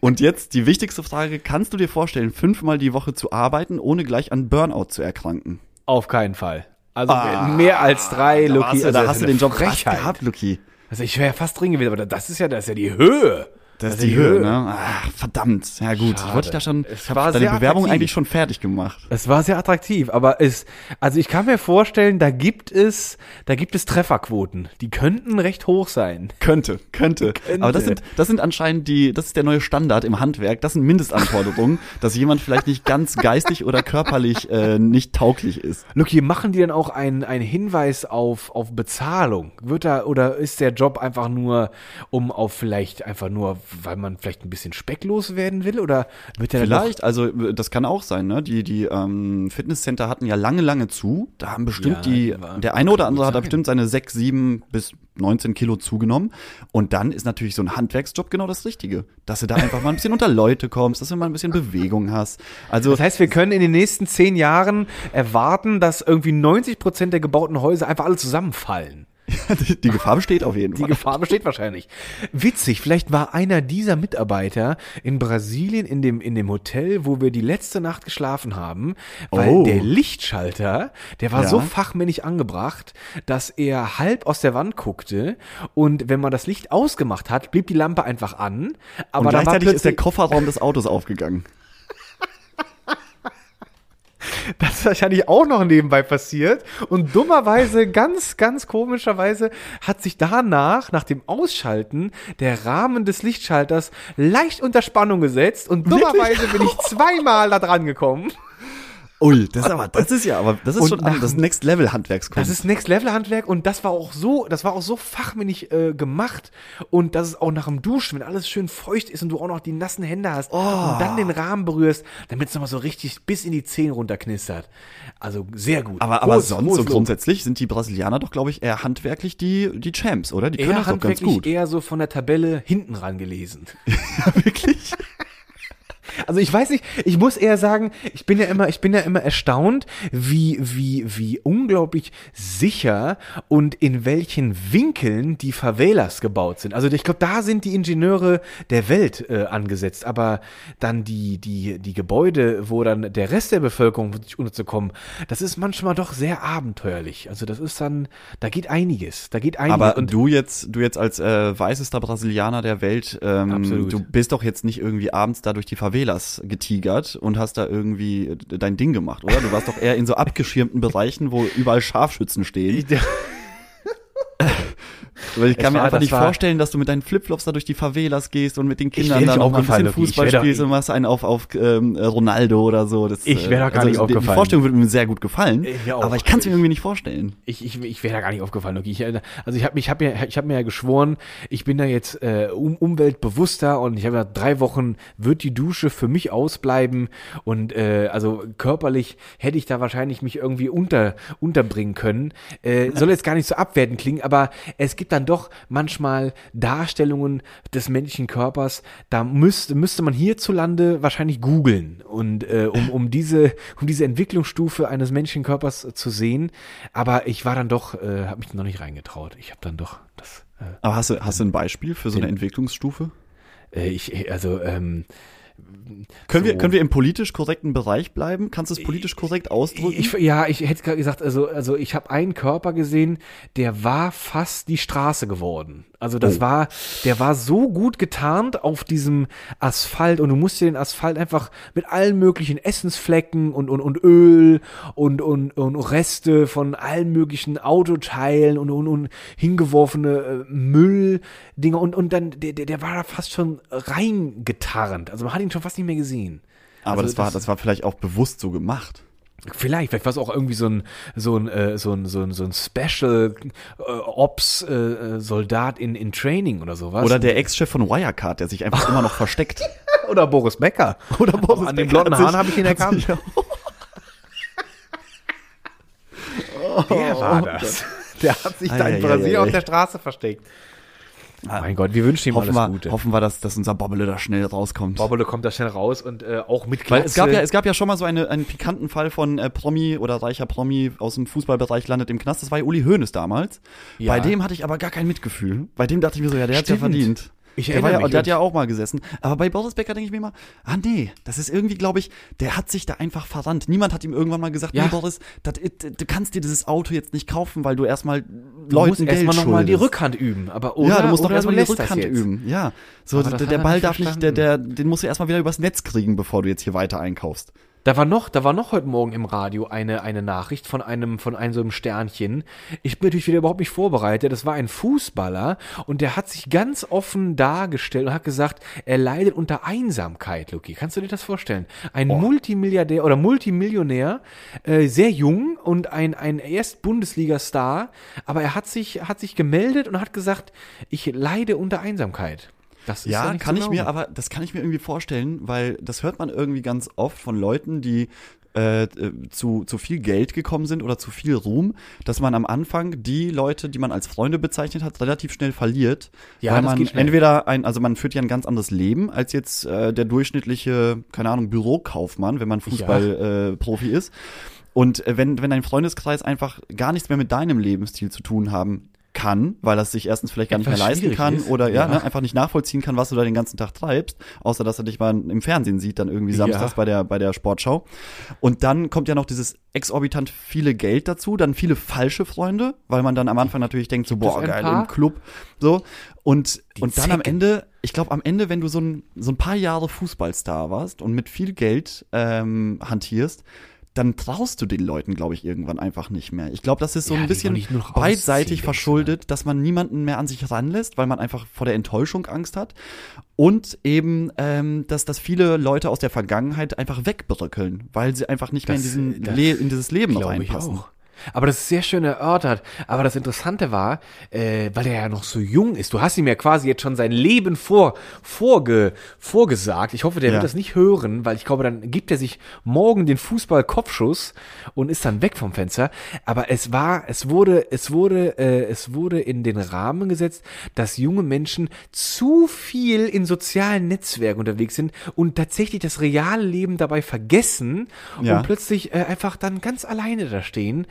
Und jetzt die wichtigste Frage, kannst du dir vorstellen, fünfmal die Woche zu arbeiten, ohne gleich an Burnout zu erkranken? Auf keinen Fall. Also mehr als drei, Da, Lucky. also da hast du den Job Frechheit. gehabt, Luki. Also ich wäre fast drin gewesen, aber das ist ja, das ist ja die Höhe. Das ist die Höhe, ne? Ach, verdammt. Ja gut, ich Schade. wollte dich da schon, Es ich war deine Bewerbung attraktiv. eigentlich schon fertig gemacht. Es war sehr attraktiv, aber es, also ich kann mir vorstellen, da gibt es, da gibt es Trefferquoten. Die könnten recht hoch sein. Könnte, könnte. Könnte. Aber das sind, das sind anscheinend die, das ist der neue Standard im Handwerk. Das sind Mindestanforderungen, dass jemand vielleicht nicht ganz geistig oder körperlich äh, nicht tauglich ist. Lucky, machen die denn auch einen, einen Hinweis auf, auf Bezahlung? Wird da, oder ist der Job einfach nur, um auf vielleicht einfach nur, weil man vielleicht ein bisschen specklos werden will? Oder wird der Vielleicht, also das kann auch sein, ne? Die, die ähm, Fitnesscenter hatten ja lange, lange zu. Da haben bestimmt Ja, die, war- der eine oder andere hat da bestimmt seine sechs, sieben bis 19 Kilo zugenommen. Und dann ist natürlich so ein Handwerksjob genau das Richtige. Dass du da einfach mal ein bisschen unter Leute kommst, dass du mal ein bisschen Bewegung hast. Also Das heißt, wir können in den nächsten zehn Jahren erwarten, dass irgendwie 90 Prozent der gebauten Häuser einfach alle zusammenfallen. Die, die Gefahr besteht auf jeden Die Fall. Gefahr besteht wahrscheinlich. Witzig, vielleicht war einer dieser Mitarbeiter in Brasilien in dem, in dem Hotel, wo wir die letzte Nacht geschlafen haben, weil Oh. der Lichtschalter, der war Ja. so fachmännisch angebracht, dass er halb aus der Wand guckte und wenn man das Licht ausgemacht hat, blieb die Lampe einfach an. Aber Und gleichzeitig ist der Kofferraum des Autos aufgegangen. Das ist wahrscheinlich auch noch nebenbei passiert. Und dummerweise, ganz, ganz komischerweise, hat sich danach, nach dem Ausschalten, der Rahmen des Lichtschalters leicht unter Spannung gesetzt. Und dummerweise bin ich zweimal da dran gekommen. Ui, das ist aber, das ist ja, aber das ist Und schon nach- das Next Level Handwerkskunst. Das ist Next Level Handwerk und das war auch so, das war auch so fachmännisch äh, gemacht und das ist auch nach dem Duschen, wenn alles schön feucht ist und du auch noch die nassen Hände hast Oh. und dann den Rahmen berührst, damit es nochmal so richtig bis in die Zehen runterknistert. Also sehr gut. aber, aber Hohes- sonst hohes so grundsätzlich sind die Brasilianer doch, glaube ich, eher handwerklich die, die Champs, oder? Die können eher das doch ganz handwerklich gut. eher so von der Tabelle hinten ran gelesen. Ja, wirklich? Also ich weiß nicht, ich muss eher sagen, ich bin ja immer, ich bin ja immer erstaunt, wie, wie, wie unglaublich sicher und in welchen Winkeln die Favelas gebaut sind. Also ich glaube, da sind die Ingenieure der Welt äh, angesetzt, aber dann die, die, die Gebäude, wo dann der Rest der Bevölkerung sich unterzukommen, das ist manchmal doch sehr abenteuerlich. Also das ist dann, da geht einiges, da geht einiges. Aber und du jetzt, du jetzt als äh, weißester Brasilianer der Welt, ähm, du bist doch jetzt nicht irgendwie abends da durch die Favelas getigert und hast da irgendwie äh, dein Ding gemacht, oder? Du warst doch eher in so abgeschirmten Bereichen, wo überall Scharfschützen stehen. Weil ich kann mir war- einfach das nicht war- vorstellen, dass du mit deinen Flipflops da durch die Favelas gehst und mit den Ich Kindern wär da nicht noch ein aufgefallen, bisschen. Ich Fußball spielst und machst einen auf, auf ähm, Ronaldo oder so. Das, Ich wär da gar also nicht die- Die aufgefallen. Vorstellung würde mir sehr gut gefallen, Äh, mir auch. aber ich kann es mir irgendwie nicht vorstellen. Ich, ich, ich wäre da gar nicht aufgefallen, Loki. Ich, also ich habe mich, hab mir, ich habe mir ja geschworen, ich bin da jetzt äh, um, umweltbewusster und ich habe ja drei Wochen wird die Dusche für mich ausbleiben und äh, also körperlich hätte ich da wahrscheinlich mich irgendwie unter unterbringen können. Äh, soll jetzt gar nicht so abwertend klingen, aber es gibt dann doch manchmal Darstellungen des menschlichen Körpers. Da müsste müsste man hierzulande wahrscheinlich googeln und äh, um um diese um diese Entwicklungsstufe eines menschlichen Körpers zu sehen. Aber ich war dann doch, äh, habe mich noch nicht reingetraut. Ich habe dann doch das. Äh, Aber hast du, hast du ein Beispiel für so eine Entwicklungsstufe? äh, ich also ähm, Können, wir, So. können wir im politisch korrekten Bereich bleiben? Kannst du es politisch korrekt ausdrücken? Ich, ja, ich hätte gerade gesagt, also, also ich habe einen Körper gesehen, der war fast die Straße geworden. Also das Oh. war, der war so gut getarnt auf diesem Asphalt und du musst dir den Asphalt einfach mit allen möglichen Essensflecken und, und, und Öl und, und, und Reste von allen möglichen Autoteilen und, und, und hingeworfene äh, Mülldinger und, und dann, der, der, war da fast schon reingetarnt. Also man hat ihn schon fast nicht mehr gesehen. aber also das, war, das war vielleicht auch bewusst so gemacht. Vielleicht, vielleicht war es auch irgendwie so ein so ein äh, so ein so ein so ein Special äh, Ops äh, äh, Soldat in in Training oder sowas. Oder der Ex-Chef von Wirecard, der sich einfach immer noch versteckt. oder Boris Becker. Oder Boris an den Becker blonden Haaren habe ich ihn erkannt. Wer war das? Der hat sich da in Brasilien auf der Straße versteckt. Mein Gott, wir wünschen ihm Hoffen alles wir, Gute. hoffen wir, dass, dass unser Bobbele da schnell rauskommt. Bobbele kommt da schnell raus und äh, auch mit Weil es gab ja, es gab ja schon mal so eine, einen pikanten Fall von äh, Promi oder reicher Promi aus dem Fußballbereich landet im Knast. Das war ja Uli Hoeneß damals. Ja. Bei dem hatte ich aber gar kein Mitgefühl. Bei dem dachte ich mir so, ja, der hat's ja verdient. Ich der, war ja, mich. der hat ja auch mal gesessen. Aber bei Boris Becker denke ich mir immer, ah nee, das ist irgendwie, glaube ich, der hat sich da einfach verrannt. Niemand hat ihm irgendwann mal gesagt, Ja. nee, Boris, das, it- du kannst dir dieses Auto jetzt nicht kaufen, weil du erstmal du Leuten musst Geld erstmal noch mal die. Rückhand üben, aber oder, ja, du musst doch erstmal die Rückhand üben. Ja, so der, der er Ball darf nicht, der, der, den musst du erstmal wieder übers Netz kriegen, bevor du jetzt hier weiter einkaufst. Da war noch, da war noch heute Morgen im Radio eine, eine Nachricht von einem, von einem so einem Sternchen. Ich bin natürlich wieder überhaupt nicht vorbereitet. Das war ein Fußballer und der hat sich ganz offen dargestellt und hat gesagt, er leidet unter Einsamkeit, Luki. Kannst du dir das vorstellen? Ein Multimilliardär oder Multimillionär, äh, sehr jung und ein, ein erst Bundesliga-Star, aber er hat sich, hat sich gemeldet und hat gesagt, ich leide unter Einsamkeit. Das ist Ja, nicht kann ich mir, aber das kann ich mir irgendwie vorstellen, weil das hört man irgendwie ganz oft von Leuten, die äh, äh, zu, zu viel Geld gekommen sind oder zu viel Ruhm, dass man am Anfang die Leute, die man als Freunde bezeichnet hat, relativ schnell verliert. Ja, weil das man entweder ein, also man führt ja ein ganz anderes Leben als jetzt äh, der durchschnittliche, keine Ahnung, Bürokaufmann, wenn man Fußballprofi äh, Profi ist. Und äh, wenn, wenn dein Freundeskreis einfach gar nichts mehr mit deinem Lebensstil zu tun haben kann, weil er es sich erstens vielleicht gar nicht mehr leisten kann ist. oder ja, Ja. Ne, einfach nicht nachvollziehen kann, was du da den ganzen Tag treibst, außer dass er dich mal im Fernsehen sieht, dann irgendwie Ja. samstags bei der bei der Sportschau. Und dann kommt ja noch dieses exorbitant viele Geld dazu, dann viele falsche Freunde, weil man dann am Anfang natürlich denkt so Gibt boah geil paar? im Club so und Die und dann am. Ende, ich glaube am Ende, wenn du so ein so ein paar Jahre Fußballstar warst und mit viel Geld ähm, hantierst, dann traust du den Leuten, glaube ich, irgendwann einfach nicht mehr. Ich glaube, das ist so Ja, ein bisschen beidseitig verschuldet, dass man niemanden mehr an sich ranlässt, weil man einfach vor der Enttäuschung Angst hat. Und eben, ähm, dass, dass viele Leute aus der Vergangenheit einfach wegbröckeln, weil sie einfach nicht mehr in, Das- diesen das Le in dieses Leben Glaube ich reinpassen. auch. Aber das ist sehr schön erörtert. Aber das Interessante war, äh, weil er ja noch so jung ist, du hast ihm ja quasi jetzt schon sein Leben vor, vorge, vorgesagt. Ich hoffe, der Ja. wird das nicht hören, weil ich glaube, dann gibt er sich morgen den Fußball-Kopfschuss und ist dann weg vom Fenster. Aber es war, es wurde, es wurde, äh, es wurde in den Rahmen gesetzt, dass junge Menschen zu viel in sozialen Netzwerken unterwegs sind und tatsächlich das reale Leben dabei vergessen Ja. und plötzlich äh, einfach dann ganz alleine da stehen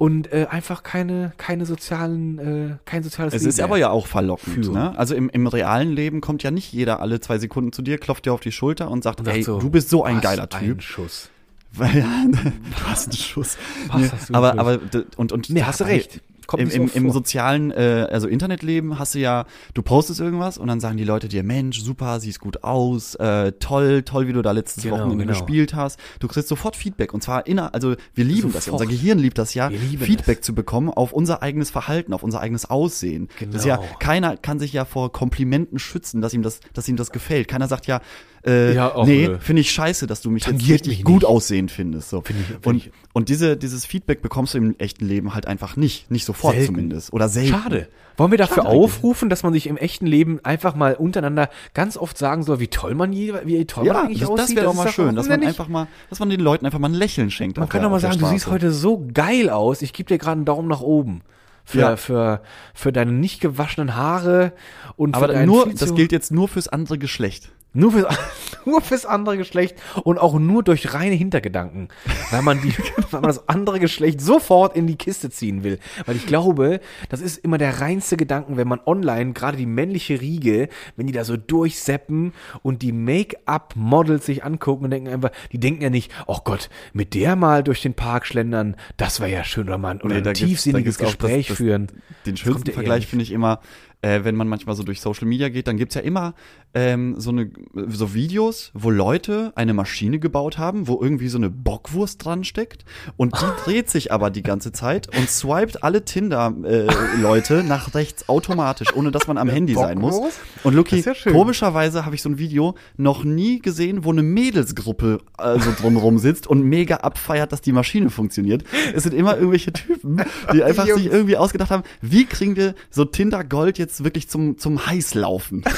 und äh, einfach keine keine sozialen äh, kein soziales Es Leben ist aber ja auch verlockend. führen. Ne? Also im, im realen Leben kommt ja nicht jeder alle zwei Sekunden zu dir, klopft dir auf die Schulter und sagt, Und sagt ey, so, du bist so ein geiler ein Typ. Schuss. Weil, du hast einen Schuss. Was Nee, hast du einen aber, Schuss? aber und und Nee, hast du recht. Kommt im, so im, im sozialen, äh, also Internetleben hast du ja, du postest irgendwas und dann sagen die Leute dir, Mensch, super, siehst gut aus, äh, toll, toll, wie du da letztes Genau, Wochenende genau. gespielt hast. Du kriegst sofort Feedback und zwar inner, also wir lieben das ja, Sofort. unser Gehirn liebt das ja, Feedback zu bekommen auf unser eigenes Verhalten, auf unser eigenes Aussehen. Das ist ja, Genau. keiner kann sich ja vor Komplimenten schützen, dass ihm das, dass ihm das gefällt. Keiner sagt ja, äh, Ja, auch, nee, finde ich scheiße, dass du mich jetzt richtig mich gut aussehend findest. So. Find ich- find und ich- und diese, dieses Feedback bekommst du im echten Leben halt einfach nicht. Nicht sofort Selten. zumindest. Oder selten. Schade. Wollen wir dafür Schade aufrufen, dass man sich im echten Leben einfach mal untereinander ganz oft sagen soll, wie toll man je, wie toll man Ja, eigentlich das, aussieht? das wäre doch ist mal doch schön, dass man einfach mal, dass man den Leuten einfach mal ein Lächeln schenkt. Man kann doch mal sagen, du siehst heute so geil aus. Ich gebe dir gerade einen Daumen nach oben. Für, Ja. für, für deine nicht gewaschenen Haare und für Aber nur, das gilt jetzt nur fürs andere Geschlecht. Nur fürs, nur fürs andere Geschlecht und auch nur durch reine Hintergedanken, weil man die, weil man das andere Geschlecht sofort in die Kiste ziehen will. Weil ich glaube, das ist immer der reinste Gedanken, wenn man online, gerade die männliche Riege, wenn die da so durchseppen und die Make-up-Models sich angucken und denken einfach, die denken ja nicht, oh Gott, mit der mal durch den Park schlendern, das wäre ja schön, oder man, oder Nee, ein tiefsinniges gibt's auch das- Gespräch das- führen. Den schönsten Vergleich finde ich immer, äh, wenn man manchmal so durch Social Media geht, dann gibt's ja immer ähm, so eine so Videos, wo Leute eine Maschine gebaut haben, wo irgendwie so eine Bockwurst dran steckt und die dreht sich aber die ganze Zeit und swiped alle Tinder-Leute nach rechts automatisch, ohne dass man am Handy sein muss. Bockwurst? Und Lucky, ja komischerweise habe ich so ein Video noch nie gesehen, wo eine Mädelsgruppe äh, so drumrum sitzt und mega abfeiert, dass die Maschine funktioniert. Es sind immer irgendwelche Typen, die einfach sich irgendwie ausgedacht haben, wie kriegen wir so Tinder Gold jetzt wirklich zum, zum Heißlaufen?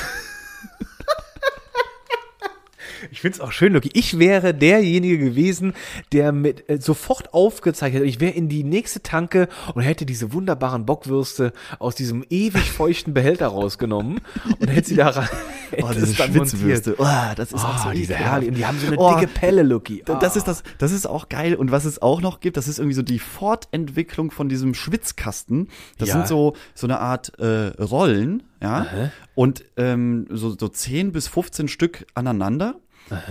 Ich find's auch schön, Loki. Ich wäre derjenige gewesen, der mit äh, sofort aufgezeichnet. Ich wäre in die nächste Tanke und hätte diese wunderbaren Bockwürste aus diesem ewig feuchten Behälter rausgenommen und hätte sie da rein. Oh, diese es dann montiert. Schwitzwürste. Oh, das ist auch so Oh, diese herrlich. Und die haben so eine Oh, dicke Pelle, Loki. Da- Das ist das, das ist auch geil. Und was es auch noch gibt, das ist irgendwie so die Fortentwicklung von diesem Schwitzkasten. Das Ja. sind so, so eine Art äh, Rollen, ja. Und ähm, so, so 10 bis 15 Stück aneinander.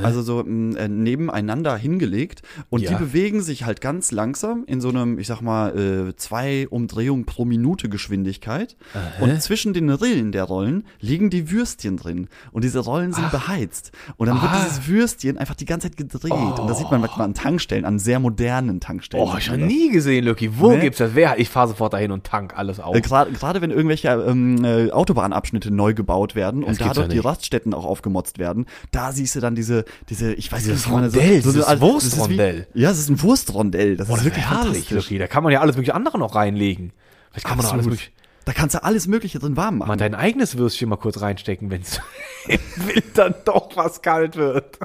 Also so mh, äh, nebeneinander hingelegt und Ja. die bewegen sich halt ganz langsam in so einem, ich sag mal, äh, zwei Umdrehungen pro Minute Geschwindigkeit. Und zwischen den Rillen der Rollen liegen die Würstchen drin. Und diese Rollen sind beheizt. Und dann wird Ah. dieses Würstchen einfach die ganze Zeit gedreht. Und das sieht man manchmal an Tankstellen, an sehr modernen Tankstellen. Oh, ich habe das. nie gesehen, Loki. Wo Ne? gibt's das? Wer? Ich fahre sofort dahin und tank alles auf. Äh, Gerade wenn irgendwelche ähm, äh, Autobahnabschnitte neu gebaut werden und gibt's dadurch ja die. Raststätten auch aufgemotzt werden, da siehst du dann diese, diese, ich weiß nicht, Dieses was man Rondell, dieses das ist wie- Wurstrondell. Ja, es ist ein Wurstrondell. Das ist das wirklich ist herrlich, fantastisch. Loki. Da kann man ja alles mögliche andere noch reinlegen. Vielleicht kann man noch alles Absolut. mögliche Da kannst du alles Mögliche drin warm machen. mal dein eigenes Würstchen mal kurz reinstecken, wenn es im Winter doch was kalt wird.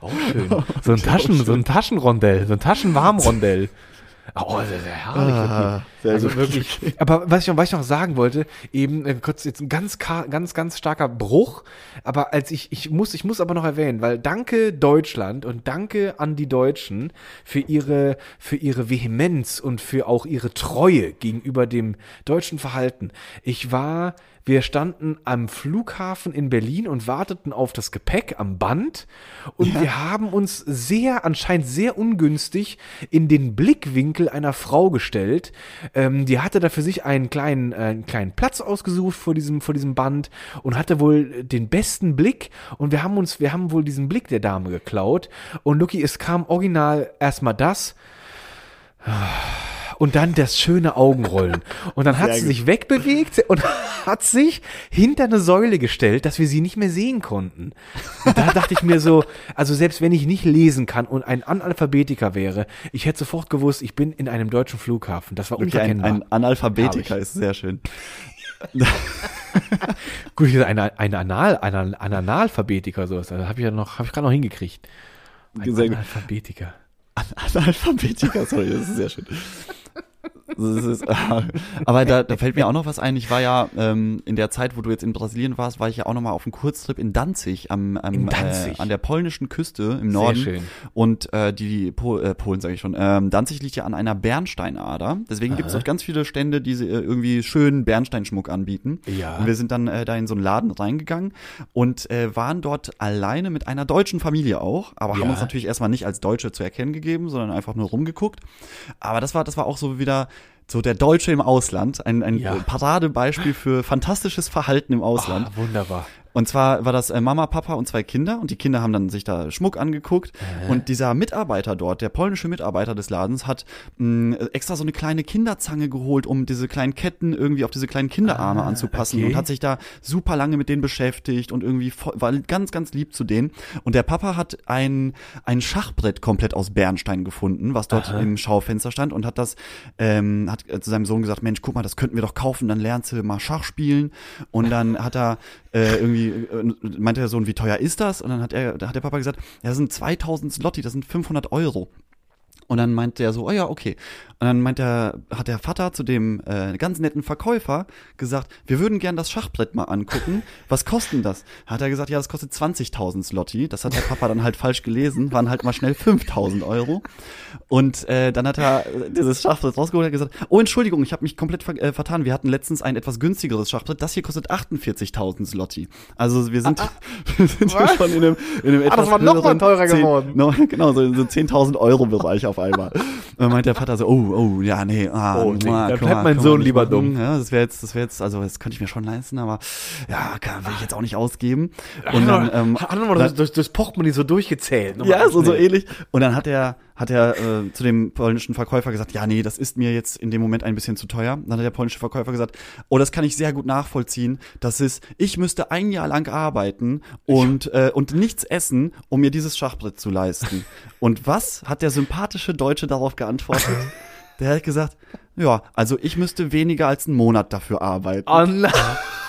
Auch schön. So ein, Taschen, so ein Taschenrondell, so ein Taschenwarmrondell. Oh, ist ja herrlich. Ah, sehr also wirklich. Aber was ich, noch, was ich noch sagen wollte, eben äh, kurz jetzt ein ganz, ganz, ganz starker Bruch. Aber als ich, ich muss, ich muss aber noch erwähnen, weil danke Deutschland und danke an die Deutschen für ihre, für ihre Vehemenz und für auch ihre Treue gegenüber dem deutschen Verhalten. Ich war, wir standen am Flughafen in Berlin und warteten auf das Gepäck am Band. Und wir haben uns sehr, anscheinend sehr ungünstig in den Blickwinkel einer Frau gestellt. Ähm, die hatte da für sich einen kleinen, äh, einen kleinen Platz ausgesucht vor diesem, vor diesem Band und hatte wohl den besten Blick. Und wir haben uns, wir haben wohl diesen Blick der Dame geklaut. Und Lucky, es kam original erstmal das, und dann das schöne Augenrollen. Und dann hat sie gut. sich wegbewegt und hat sich hinter eine Säule gestellt, dass wir sie nicht mehr sehen konnten. Und da dachte ich mir so, also selbst wenn ich nicht lesen kann und ein Analphabetiker wäre, ich hätte sofort gewusst, ich bin in einem deutschen Flughafen. Das war Wirklich ein, unverkennbar. ein Analphabetiker Herrlich. ist sehr schön. Gut, hier ein, ein Anal, ein, ein Analphabetiker, so ist das. Habe ich ja noch, habe ich gerade noch hingekriegt. Ein. Analphabetiker. Analphabetiker, sorry, das ist sehr schön. Das ist, aber da, da fällt mir auch noch was ein. Ich war ja ähm, in der Zeit, wo du jetzt in Brasilien warst, war ich ja auch noch mal auf einem Kurztrip in Danzig, am, am In Danzig. Äh, an der polnischen Küste im Norden. schön. Und äh, die po äh, Polen sage ich schon. Ähm, Danzig liegt ja an einer Bernsteinader. Deswegen gibt es dort ganz viele Stände, die sie, äh, irgendwie schönen Bernsteinschmuck anbieten. Ja. Und wir sind dann äh, da in so einen Laden reingegangen und äh, waren dort alleine mit einer deutschen Familie auch, aber haben Ja. uns natürlich erstmal nicht als Deutsche zu erkennen gegeben, sondern einfach nur rumgeguckt. Aber das war, das war auch so wieder so der Deutsche im Ausland, ein, ein Ja. Paradebeispiel für fantastisches Verhalten im Ausland. Ah, wunderbar. Und zwar war das äh, Mama, Papa und zwei Kinder und die Kinder haben dann sich da Schmuck angeguckt und dieser Mitarbeiter dort, der polnische Mitarbeiter des Ladens, hat mh, extra so eine kleine Kinderzange geholt, um diese kleinen Ketten irgendwie auf diese kleinen Kinderarme anzupassen okay. und hat sich da super lange mit denen beschäftigt und irgendwie voll, war ganz, ganz lieb zu denen. Und der Papa hat ein, ein Schachbrett komplett aus Bernstein gefunden, was dort im Schaufenster stand und hat das, ähm, hat äh, zu seinem Sohn gesagt, Mensch, guck mal, das könnten wir doch kaufen, dann lernst du mal Schach spielen. Und dann hat er äh, irgendwie, äh, meinte der Sohn, wie teuer ist das? Und dann hat er, da hat der Papa gesagt, ja, das sind 2000 Slotti, das sind 500 Euro. Und dann meinte er so, oh ja, okay. Und dann meint der, hat der Vater zu dem äh, ganz netten Verkäufer gesagt, wir würden gern das Schachbrett mal angucken. Was kostet denn das? Hat er gesagt, ja, das kostet 20.000 Slotti. Das hat der Papa dann halt falsch gelesen, waren halt mal schnell 5.000 Euro. Und äh, dann hat er äh, dieses Schachbrett rausgeholt und gesagt, oh, Entschuldigung, ich habe mich komplett ver äh, vertan. Wir hatten letztens ein etwas günstigeres Schachbrett. Das hier kostet 48.000 Slotti. Also wir sind, wir sind schon in einem, in einem etwas Ah, das war noch mal teurer 10 geworden. No, genau, so, so 10.000 Euro Bereich auf einmal. Und dann meint der Vater so, oh, oh, ja, nee, ah, Oh, nee, dann guck bleibt mal, mein Sohn lieber machen. dumm. Ja, das wäre jetzt, das wäre jetzt, also das könnte ich mir schon leisten, aber ja, kann, will ich jetzt auch nicht ausgeben. Und dann, ähm, hat er mal das, das, das Portemonnaie so durchgezählt. Nochmal ja, so, so ähnlich. Und dann hat er, hat er äh, zu dem polnischen Verkäufer gesagt, ja, nee, das ist mir jetzt in dem Moment ein bisschen zu teuer. Dann hat der polnische Verkäufer gesagt, oh, das kann ich sehr gut nachvollziehen. Das ist, ich müsste ein Jahr lang arbeiten und, äh, und nichts essen, um mir dieses Schachbrett zu leisten. Und was hat der sympathische Deutsche darauf geantwortet? Der hat gesagt, ja, also ich müsste weniger als einen Monat dafür arbeiten. Oh nein.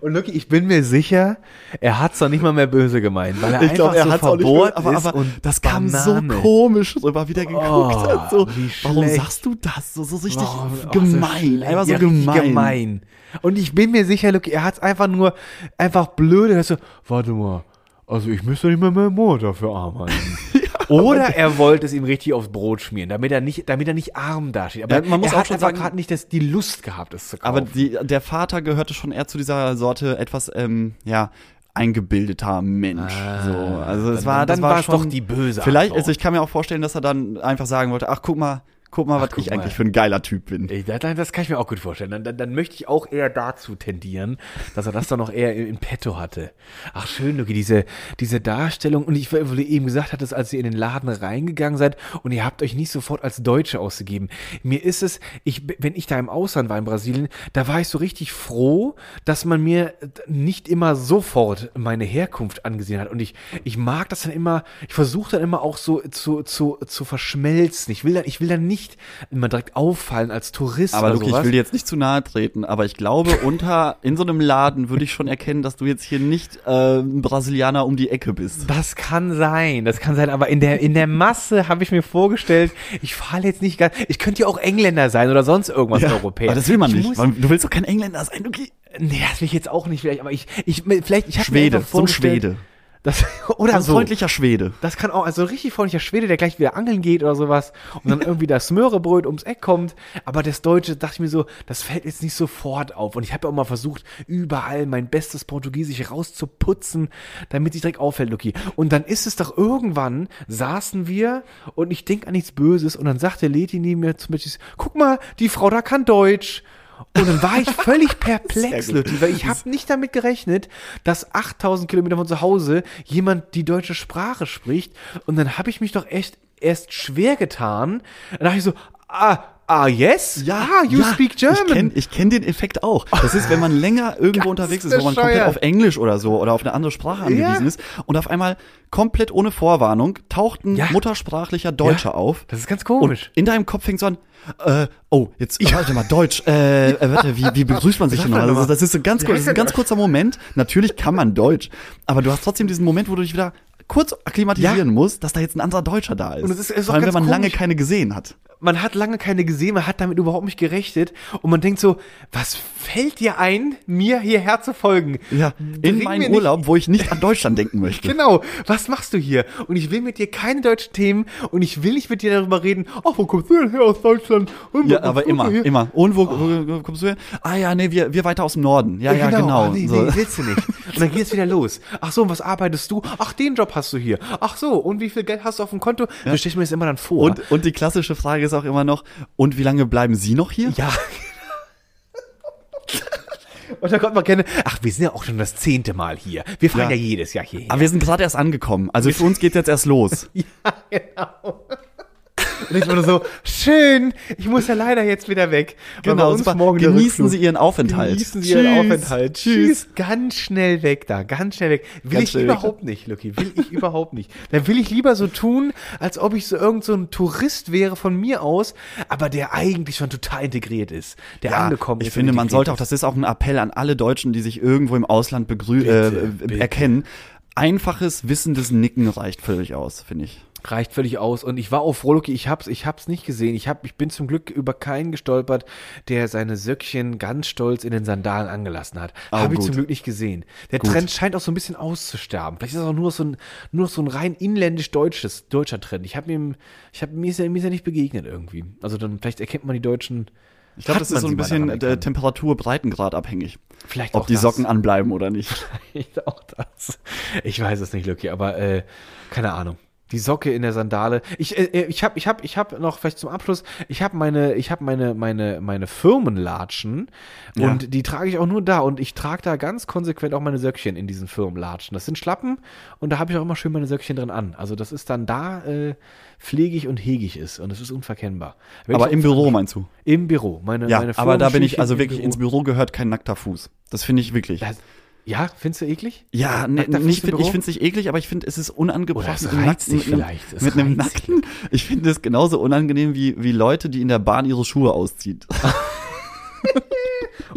Und Lucky, ich bin mir sicher, er hat's doch nicht mal mehr böse gemeint, weil er Ich glaube, einfach er so hat auch nicht verbohrt aber, ist aber das kam Banane. so komisch rüber, wie der geguckt Oh, hat. So, warum sagst du das? So, so richtig Oh, oh, gemein. so einfach so ja, gemein. gemein. Und ich bin mir sicher, Lucky, er hat's einfach nur, einfach blöde, dass so, warte mal, also ich müsste nicht mehr mehr Monat dafür arbeiten. Oder er wollte es ihm richtig aufs Brot schmieren, damit er nicht, damit er nicht arm dasteht. Aber Ja, man muss er auch hat schon einfach gerade nicht das, die Lust gehabt, es zu kaufen. Aber die, der Vater gehörte schon eher zu dieser Sorte etwas, ähm, ja, eingebildeter Mensch. so, also es dann- war, das dann war war's schon, doch die böse Vielleicht, also ich kann mir auch vorstellen, dass er dann einfach sagen wollte, ach guck mal, guck mal, was guck ich mal. eigentlich für ein geiler Typ bin. Ey, das, das kann ich mir auch gut vorstellen. Dann, dann, dann möchte ich auch eher dazu tendieren, dass er das dann noch eher in, in petto hatte. Ach schön, Luki, diese, diese Darstellung. Und ich, weil du eben gesagt hattest, als ihr in den Laden reingegangen seid und ihr habt euch nicht sofort als Deutsche ausgegeben. Mir ist es, ich, wenn ich da im Ausland war in Brasilien, da war ich so richtig froh, dass man mir nicht immer sofort meine Herkunft angesehen hat. Und ich, ich mag das dann immer, ich versuche dann immer auch so zu, zu, zu verschmelzen. Ich will dann, ich will dann nicht immer direkt auffallen als Tourist Aber Luki, ich sowas. will dir jetzt nicht zu nahe treten, aber ich glaube, unter, in so einem Laden würde ich schon erkennen, dass du jetzt hier nicht äh, ein Brasilianer um die Ecke bist. Das kann sein, das kann sein, aber in der, in der Masse habe ich mir vorgestellt, ich falle jetzt nicht ganz, ich könnte ja auch Engländer sein oder sonst irgendwas Europäer. aber das will man ich nicht. Du willst doch kein Engländer sein, Luki. nee, das will ich jetzt auch nicht vielleicht, aber ich, ich, vielleicht, ich habe mir Schwede, einfach so ein Schwede. Das, oder Ein so. freundlicher Schwede. Das kann auch, also ein richtig freundlicher Schwede, der gleich wieder angeln geht oder sowas und dann irgendwie das Smörebröt ums Eck kommt. Aber das Deutsche, dachte ich mir so, das fällt jetzt nicht sofort auf. Und ich habe ja auch mal versucht, überall mein bestes Portugiesisch rauszuputzen, damit sich direkt auffällt, Luki. Und dann ist es doch irgendwann, saßen wir und ich denk an nichts Böses und dann sagte Leti neben mir zum Beispiel, guck mal, die Frau da kann Deutsch. Und dann war ich völlig perplex. Lutti, weil ich habe nicht damit gerechnet, dass 8000 Kilometer von zu Hause jemand die deutsche Sprache spricht. Und dann habe ich mich doch echt erst schwer getan. Dann dachte ich so, ah, ah, yes? ah, you speak German. Ich kenne kenn den Effekt auch. Das ist, wenn man länger irgendwo unterwegs ist, wo man komplett auf Englisch oder so oder auf eine andere Sprache angewiesen Ja. ist und auf einmal komplett ohne Vorwarnung taucht ein Ja. muttersprachlicher Deutscher Ja, auf. das ist ganz komisch. In deinem Kopf fängt so an, äh, oh, jetzt, warte mal, Deutsch, äh, äh, warte, wie, wie begrüßt man sich denn Also, das ist so ganz, kurz, das ist ein ganz kurzer Moment. Natürlich kann man Deutsch, aber du hast trotzdem diesen Moment, wo du dich wieder kurz akklimatisieren Ja. musst, dass da jetzt ein anderer Deutscher da ist. Und es ist- ist Vor allem, wenn man lange komisch. keine gesehen hat. Man hat lange keine gesehen, man hat damit überhaupt nicht gerechnet und man denkt so, was fällt dir ein, mir hierher zu folgen? Ja, in meinen Urlaub, wo ich nicht an Deutschland denken möchte. Genau, was machst du hier? Und ich will mit dir keine deutschen Themen und ich will nicht mit dir darüber reden, ach, wo kommst du denn her aus Deutschland? Und Ja, aber immer, hier? immer. Und wo, wo kommst du her? Ah ja, nee, wir, wir weiter aus dem Norden. Ja, ja, genau. Ah, nee, so. nee, willst du nicht. Und dann geht's wieder los. Ach so, und was arbeitest du? Ach, den Job hast du hier. Ach so, und wie viel Geld hast du auf dem Konto? Ja. Du stellst mir das immer dann vor. Und, und die klassische Frage ist auch immer noch, und wie lange bleiben Sie noch hier? ja. Und da kommt man gerne, ach, wir sind ja auch schon das zehnte Mal hier. Wir fahren ja, Ja. jedes Jahr hierher. Aber wir sind gerade erst angekommen. Also für uns geht's jetzt erst los. Ja, genau. Und ich war nur so, schön, ich muss ja leider jetzt wieder weg. Bei uns super. morgen Genießen. Sie Ihren Aufenthalt. Genießen Sie Ihren Tschüss. Aufenthalt. Tschüss. Ganz schnell weg da, ganz schnell weg. Will Ganz ich schnell weg. überhaupt nicht, Lucky. Will ich überhaupt nicht. Dann will ich lieber so tun, als ob ich so irgend so ein Tourist wäre von mir aus, aber der eigentlich schon total integriert ist. Der Ja, angekommen ich ist. finde, und man sollte auch, das ist auch ein Appell an alle Deutschen, die sich irgendwo im Ausland begrü äh, bitte. erkennen. Einfaches, wissendes Nicken reicht völlig aus, finde ich. Reicht völlig aus. Und ich war auch froh, Lucky, ich hab's, ich hab's nicht gesehen. Ich hab, ich bin zum Glück über keinen gestolpert, der seine Söckchen ganz stolz in den Sandalen angelassen hat. Oh, Habe ich zum Glück nicht gesehen. Der Gut. Trend scheint auch so ein bisschen auszusterben. Vielleicht ist das auch nur so ein, nur so ein rein inländisch deutsches, deutscher Trend. Ich habe mir, ich habe mir ist ja, mir ist ja nicht begegnet irgendwie. Also dann, vielleicht erkennt man die Deutschen. Ich glaube, das ist so ein bisschen erkannt? Temperatur, Breitengrad abhängig. Vielleicht Ob auch die das. Socken anbleiben oder nicht. Vielleicht auch das. Ich weiß es nicht, Lucky, aber äh, keine Ahnung. Die Socke in der Sandale. Ich äh, ich habe ich habe ich habe noch vielleicht zum Abschluss, ich habe meine ich habe meine meine meine Firmenlatschen Ja. und die trage ich auch nur da und ich trage da ganz konsequent auch meine Söckchen in diesen Firmenlatschen. Das sind Schlappen und da habe ich auch immer schön meine Söckchen drin an. Also das ist dann da äh, pflegig und hegig ist und es ist unverkennbar. Wenn Aber im Büro meinst du? im Büro. Meine Ja, meine aber da bin ich, also wirklich, Büro. ins Büro gehört kein nackter Fuß. Das finde ich wirklich. Das, ja, findest du eklig? Ja, ne, Fuß nicht, im find, ich finde es nicht eklig, aber ich finde, es ist unangebracht. Oder es reizt mit einem- vielleicht, es Mit einem. Nacken. Ich finde es genauso unangenehm wie, wie Leute, die in der Bahn ihre Schuhe auszieht.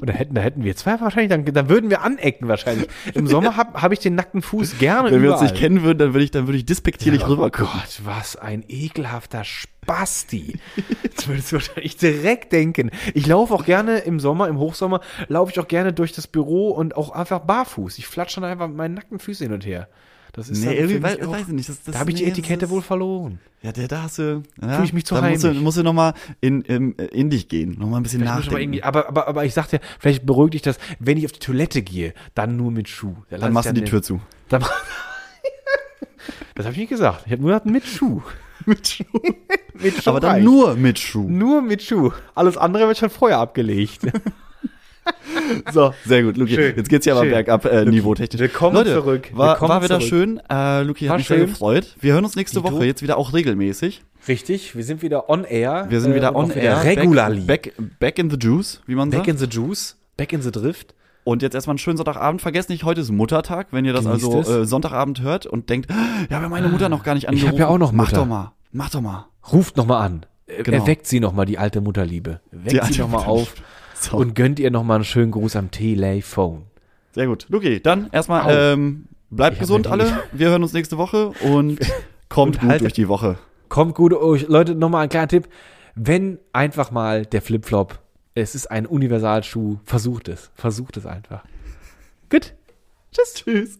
Oder hätten, da hätten wir zwei wahrscheinlich, dann, dann würden wir anecken wahrscheinlich. Im Sommer habe hab ich den nackten Fuß gerne Wenn wir uns überall. nicht kennen würden, dann würde ich, dann würde ich despektierlich oh rübergucken. Gott, was ein ekelhafter Spasti. Das würdest du wahrscheinlich direkt denken. Ich laufe auch gerne im Sommer, im Hochsommer, laufe ich auch gerne durch das Büro und auch einfach barfuß. Ich flatsche dann einfach mit meinen nackten Füßen hin und her. Das ist Nee, irgendwie für mich wei- auch- weiß ich nicht, das- das- da habe ich die nee, Etikette das ist- wohl verloren. Ja, der, da hast du, ja, Fühl ich mich zu da musst du, heimisch. musst du noch mal in, in, in dich gehen, noch mal ein bisschen Vielleicht nachdenken. aber, aber, aber ich sag dir, vielleicht beruhigt dich das, wenn ich auf die Toilette gehe, dann nur mit Schuh. Da Dann machst du die den- Tür zu. Dann, das habe ich nicht gesagt. Ich habe nur gesagt mit Schuh. Mit Schuh. Mit Schuh Aber dann reicht. nur mit Schuh. Nur mit Schuh. Alles andere wird schon vorher abgelegt. So, sehr gut, Luki. Schön. Jetzt geht's ja aber Schön. bergab, äh, niveautechnisch. willkommen Leute, zurück. War, Willkommen war wieder zurück. schön. Äh, Luki hat War mich sehr schön. gefreut. Wir hören uns nächste Dito. Woche jetzt wieder auch regelmäßig. Richtig, wir sind wieder on air. Wir sind äh, wieder und on air. Regularly. Back, back, back in the juice, wie man Back sagt. in the juice. Back in the drift. Und jetzt erstmal einen schönen Sonntagabend. Vergesst nicht, heute ist Muttertag, wenn ihr das Genießt also äh, Sonntagabend hört und denkt, ja, aber meine Mutter noch gar nicht Ich angerufen. hab ja auch noch Mach Mutter. doch mal. Mach doch mal. Ruft nochmal an. Äh, Genau. Erweckt sie nochmal, die alte Mutterliebe. Weckt sie alte nochmal auf. So. und gönnt ihr nochmal einen schönen Gruß am Telefon. Sehr gut. Luki, dann erstmal Au. ähm, bleibt Ich gesund die- alle. Wir hören uns nächste Woche und kommt Und gut halt- durch die Woche. Kommt gut, oh, Leute, nochmal ein kleiner Tipp. Wenn einfach mal der Flipflop, es ist ein Universalschuh, versucht es. Versucht es einfach. Gut. Tschüss. Tschüss.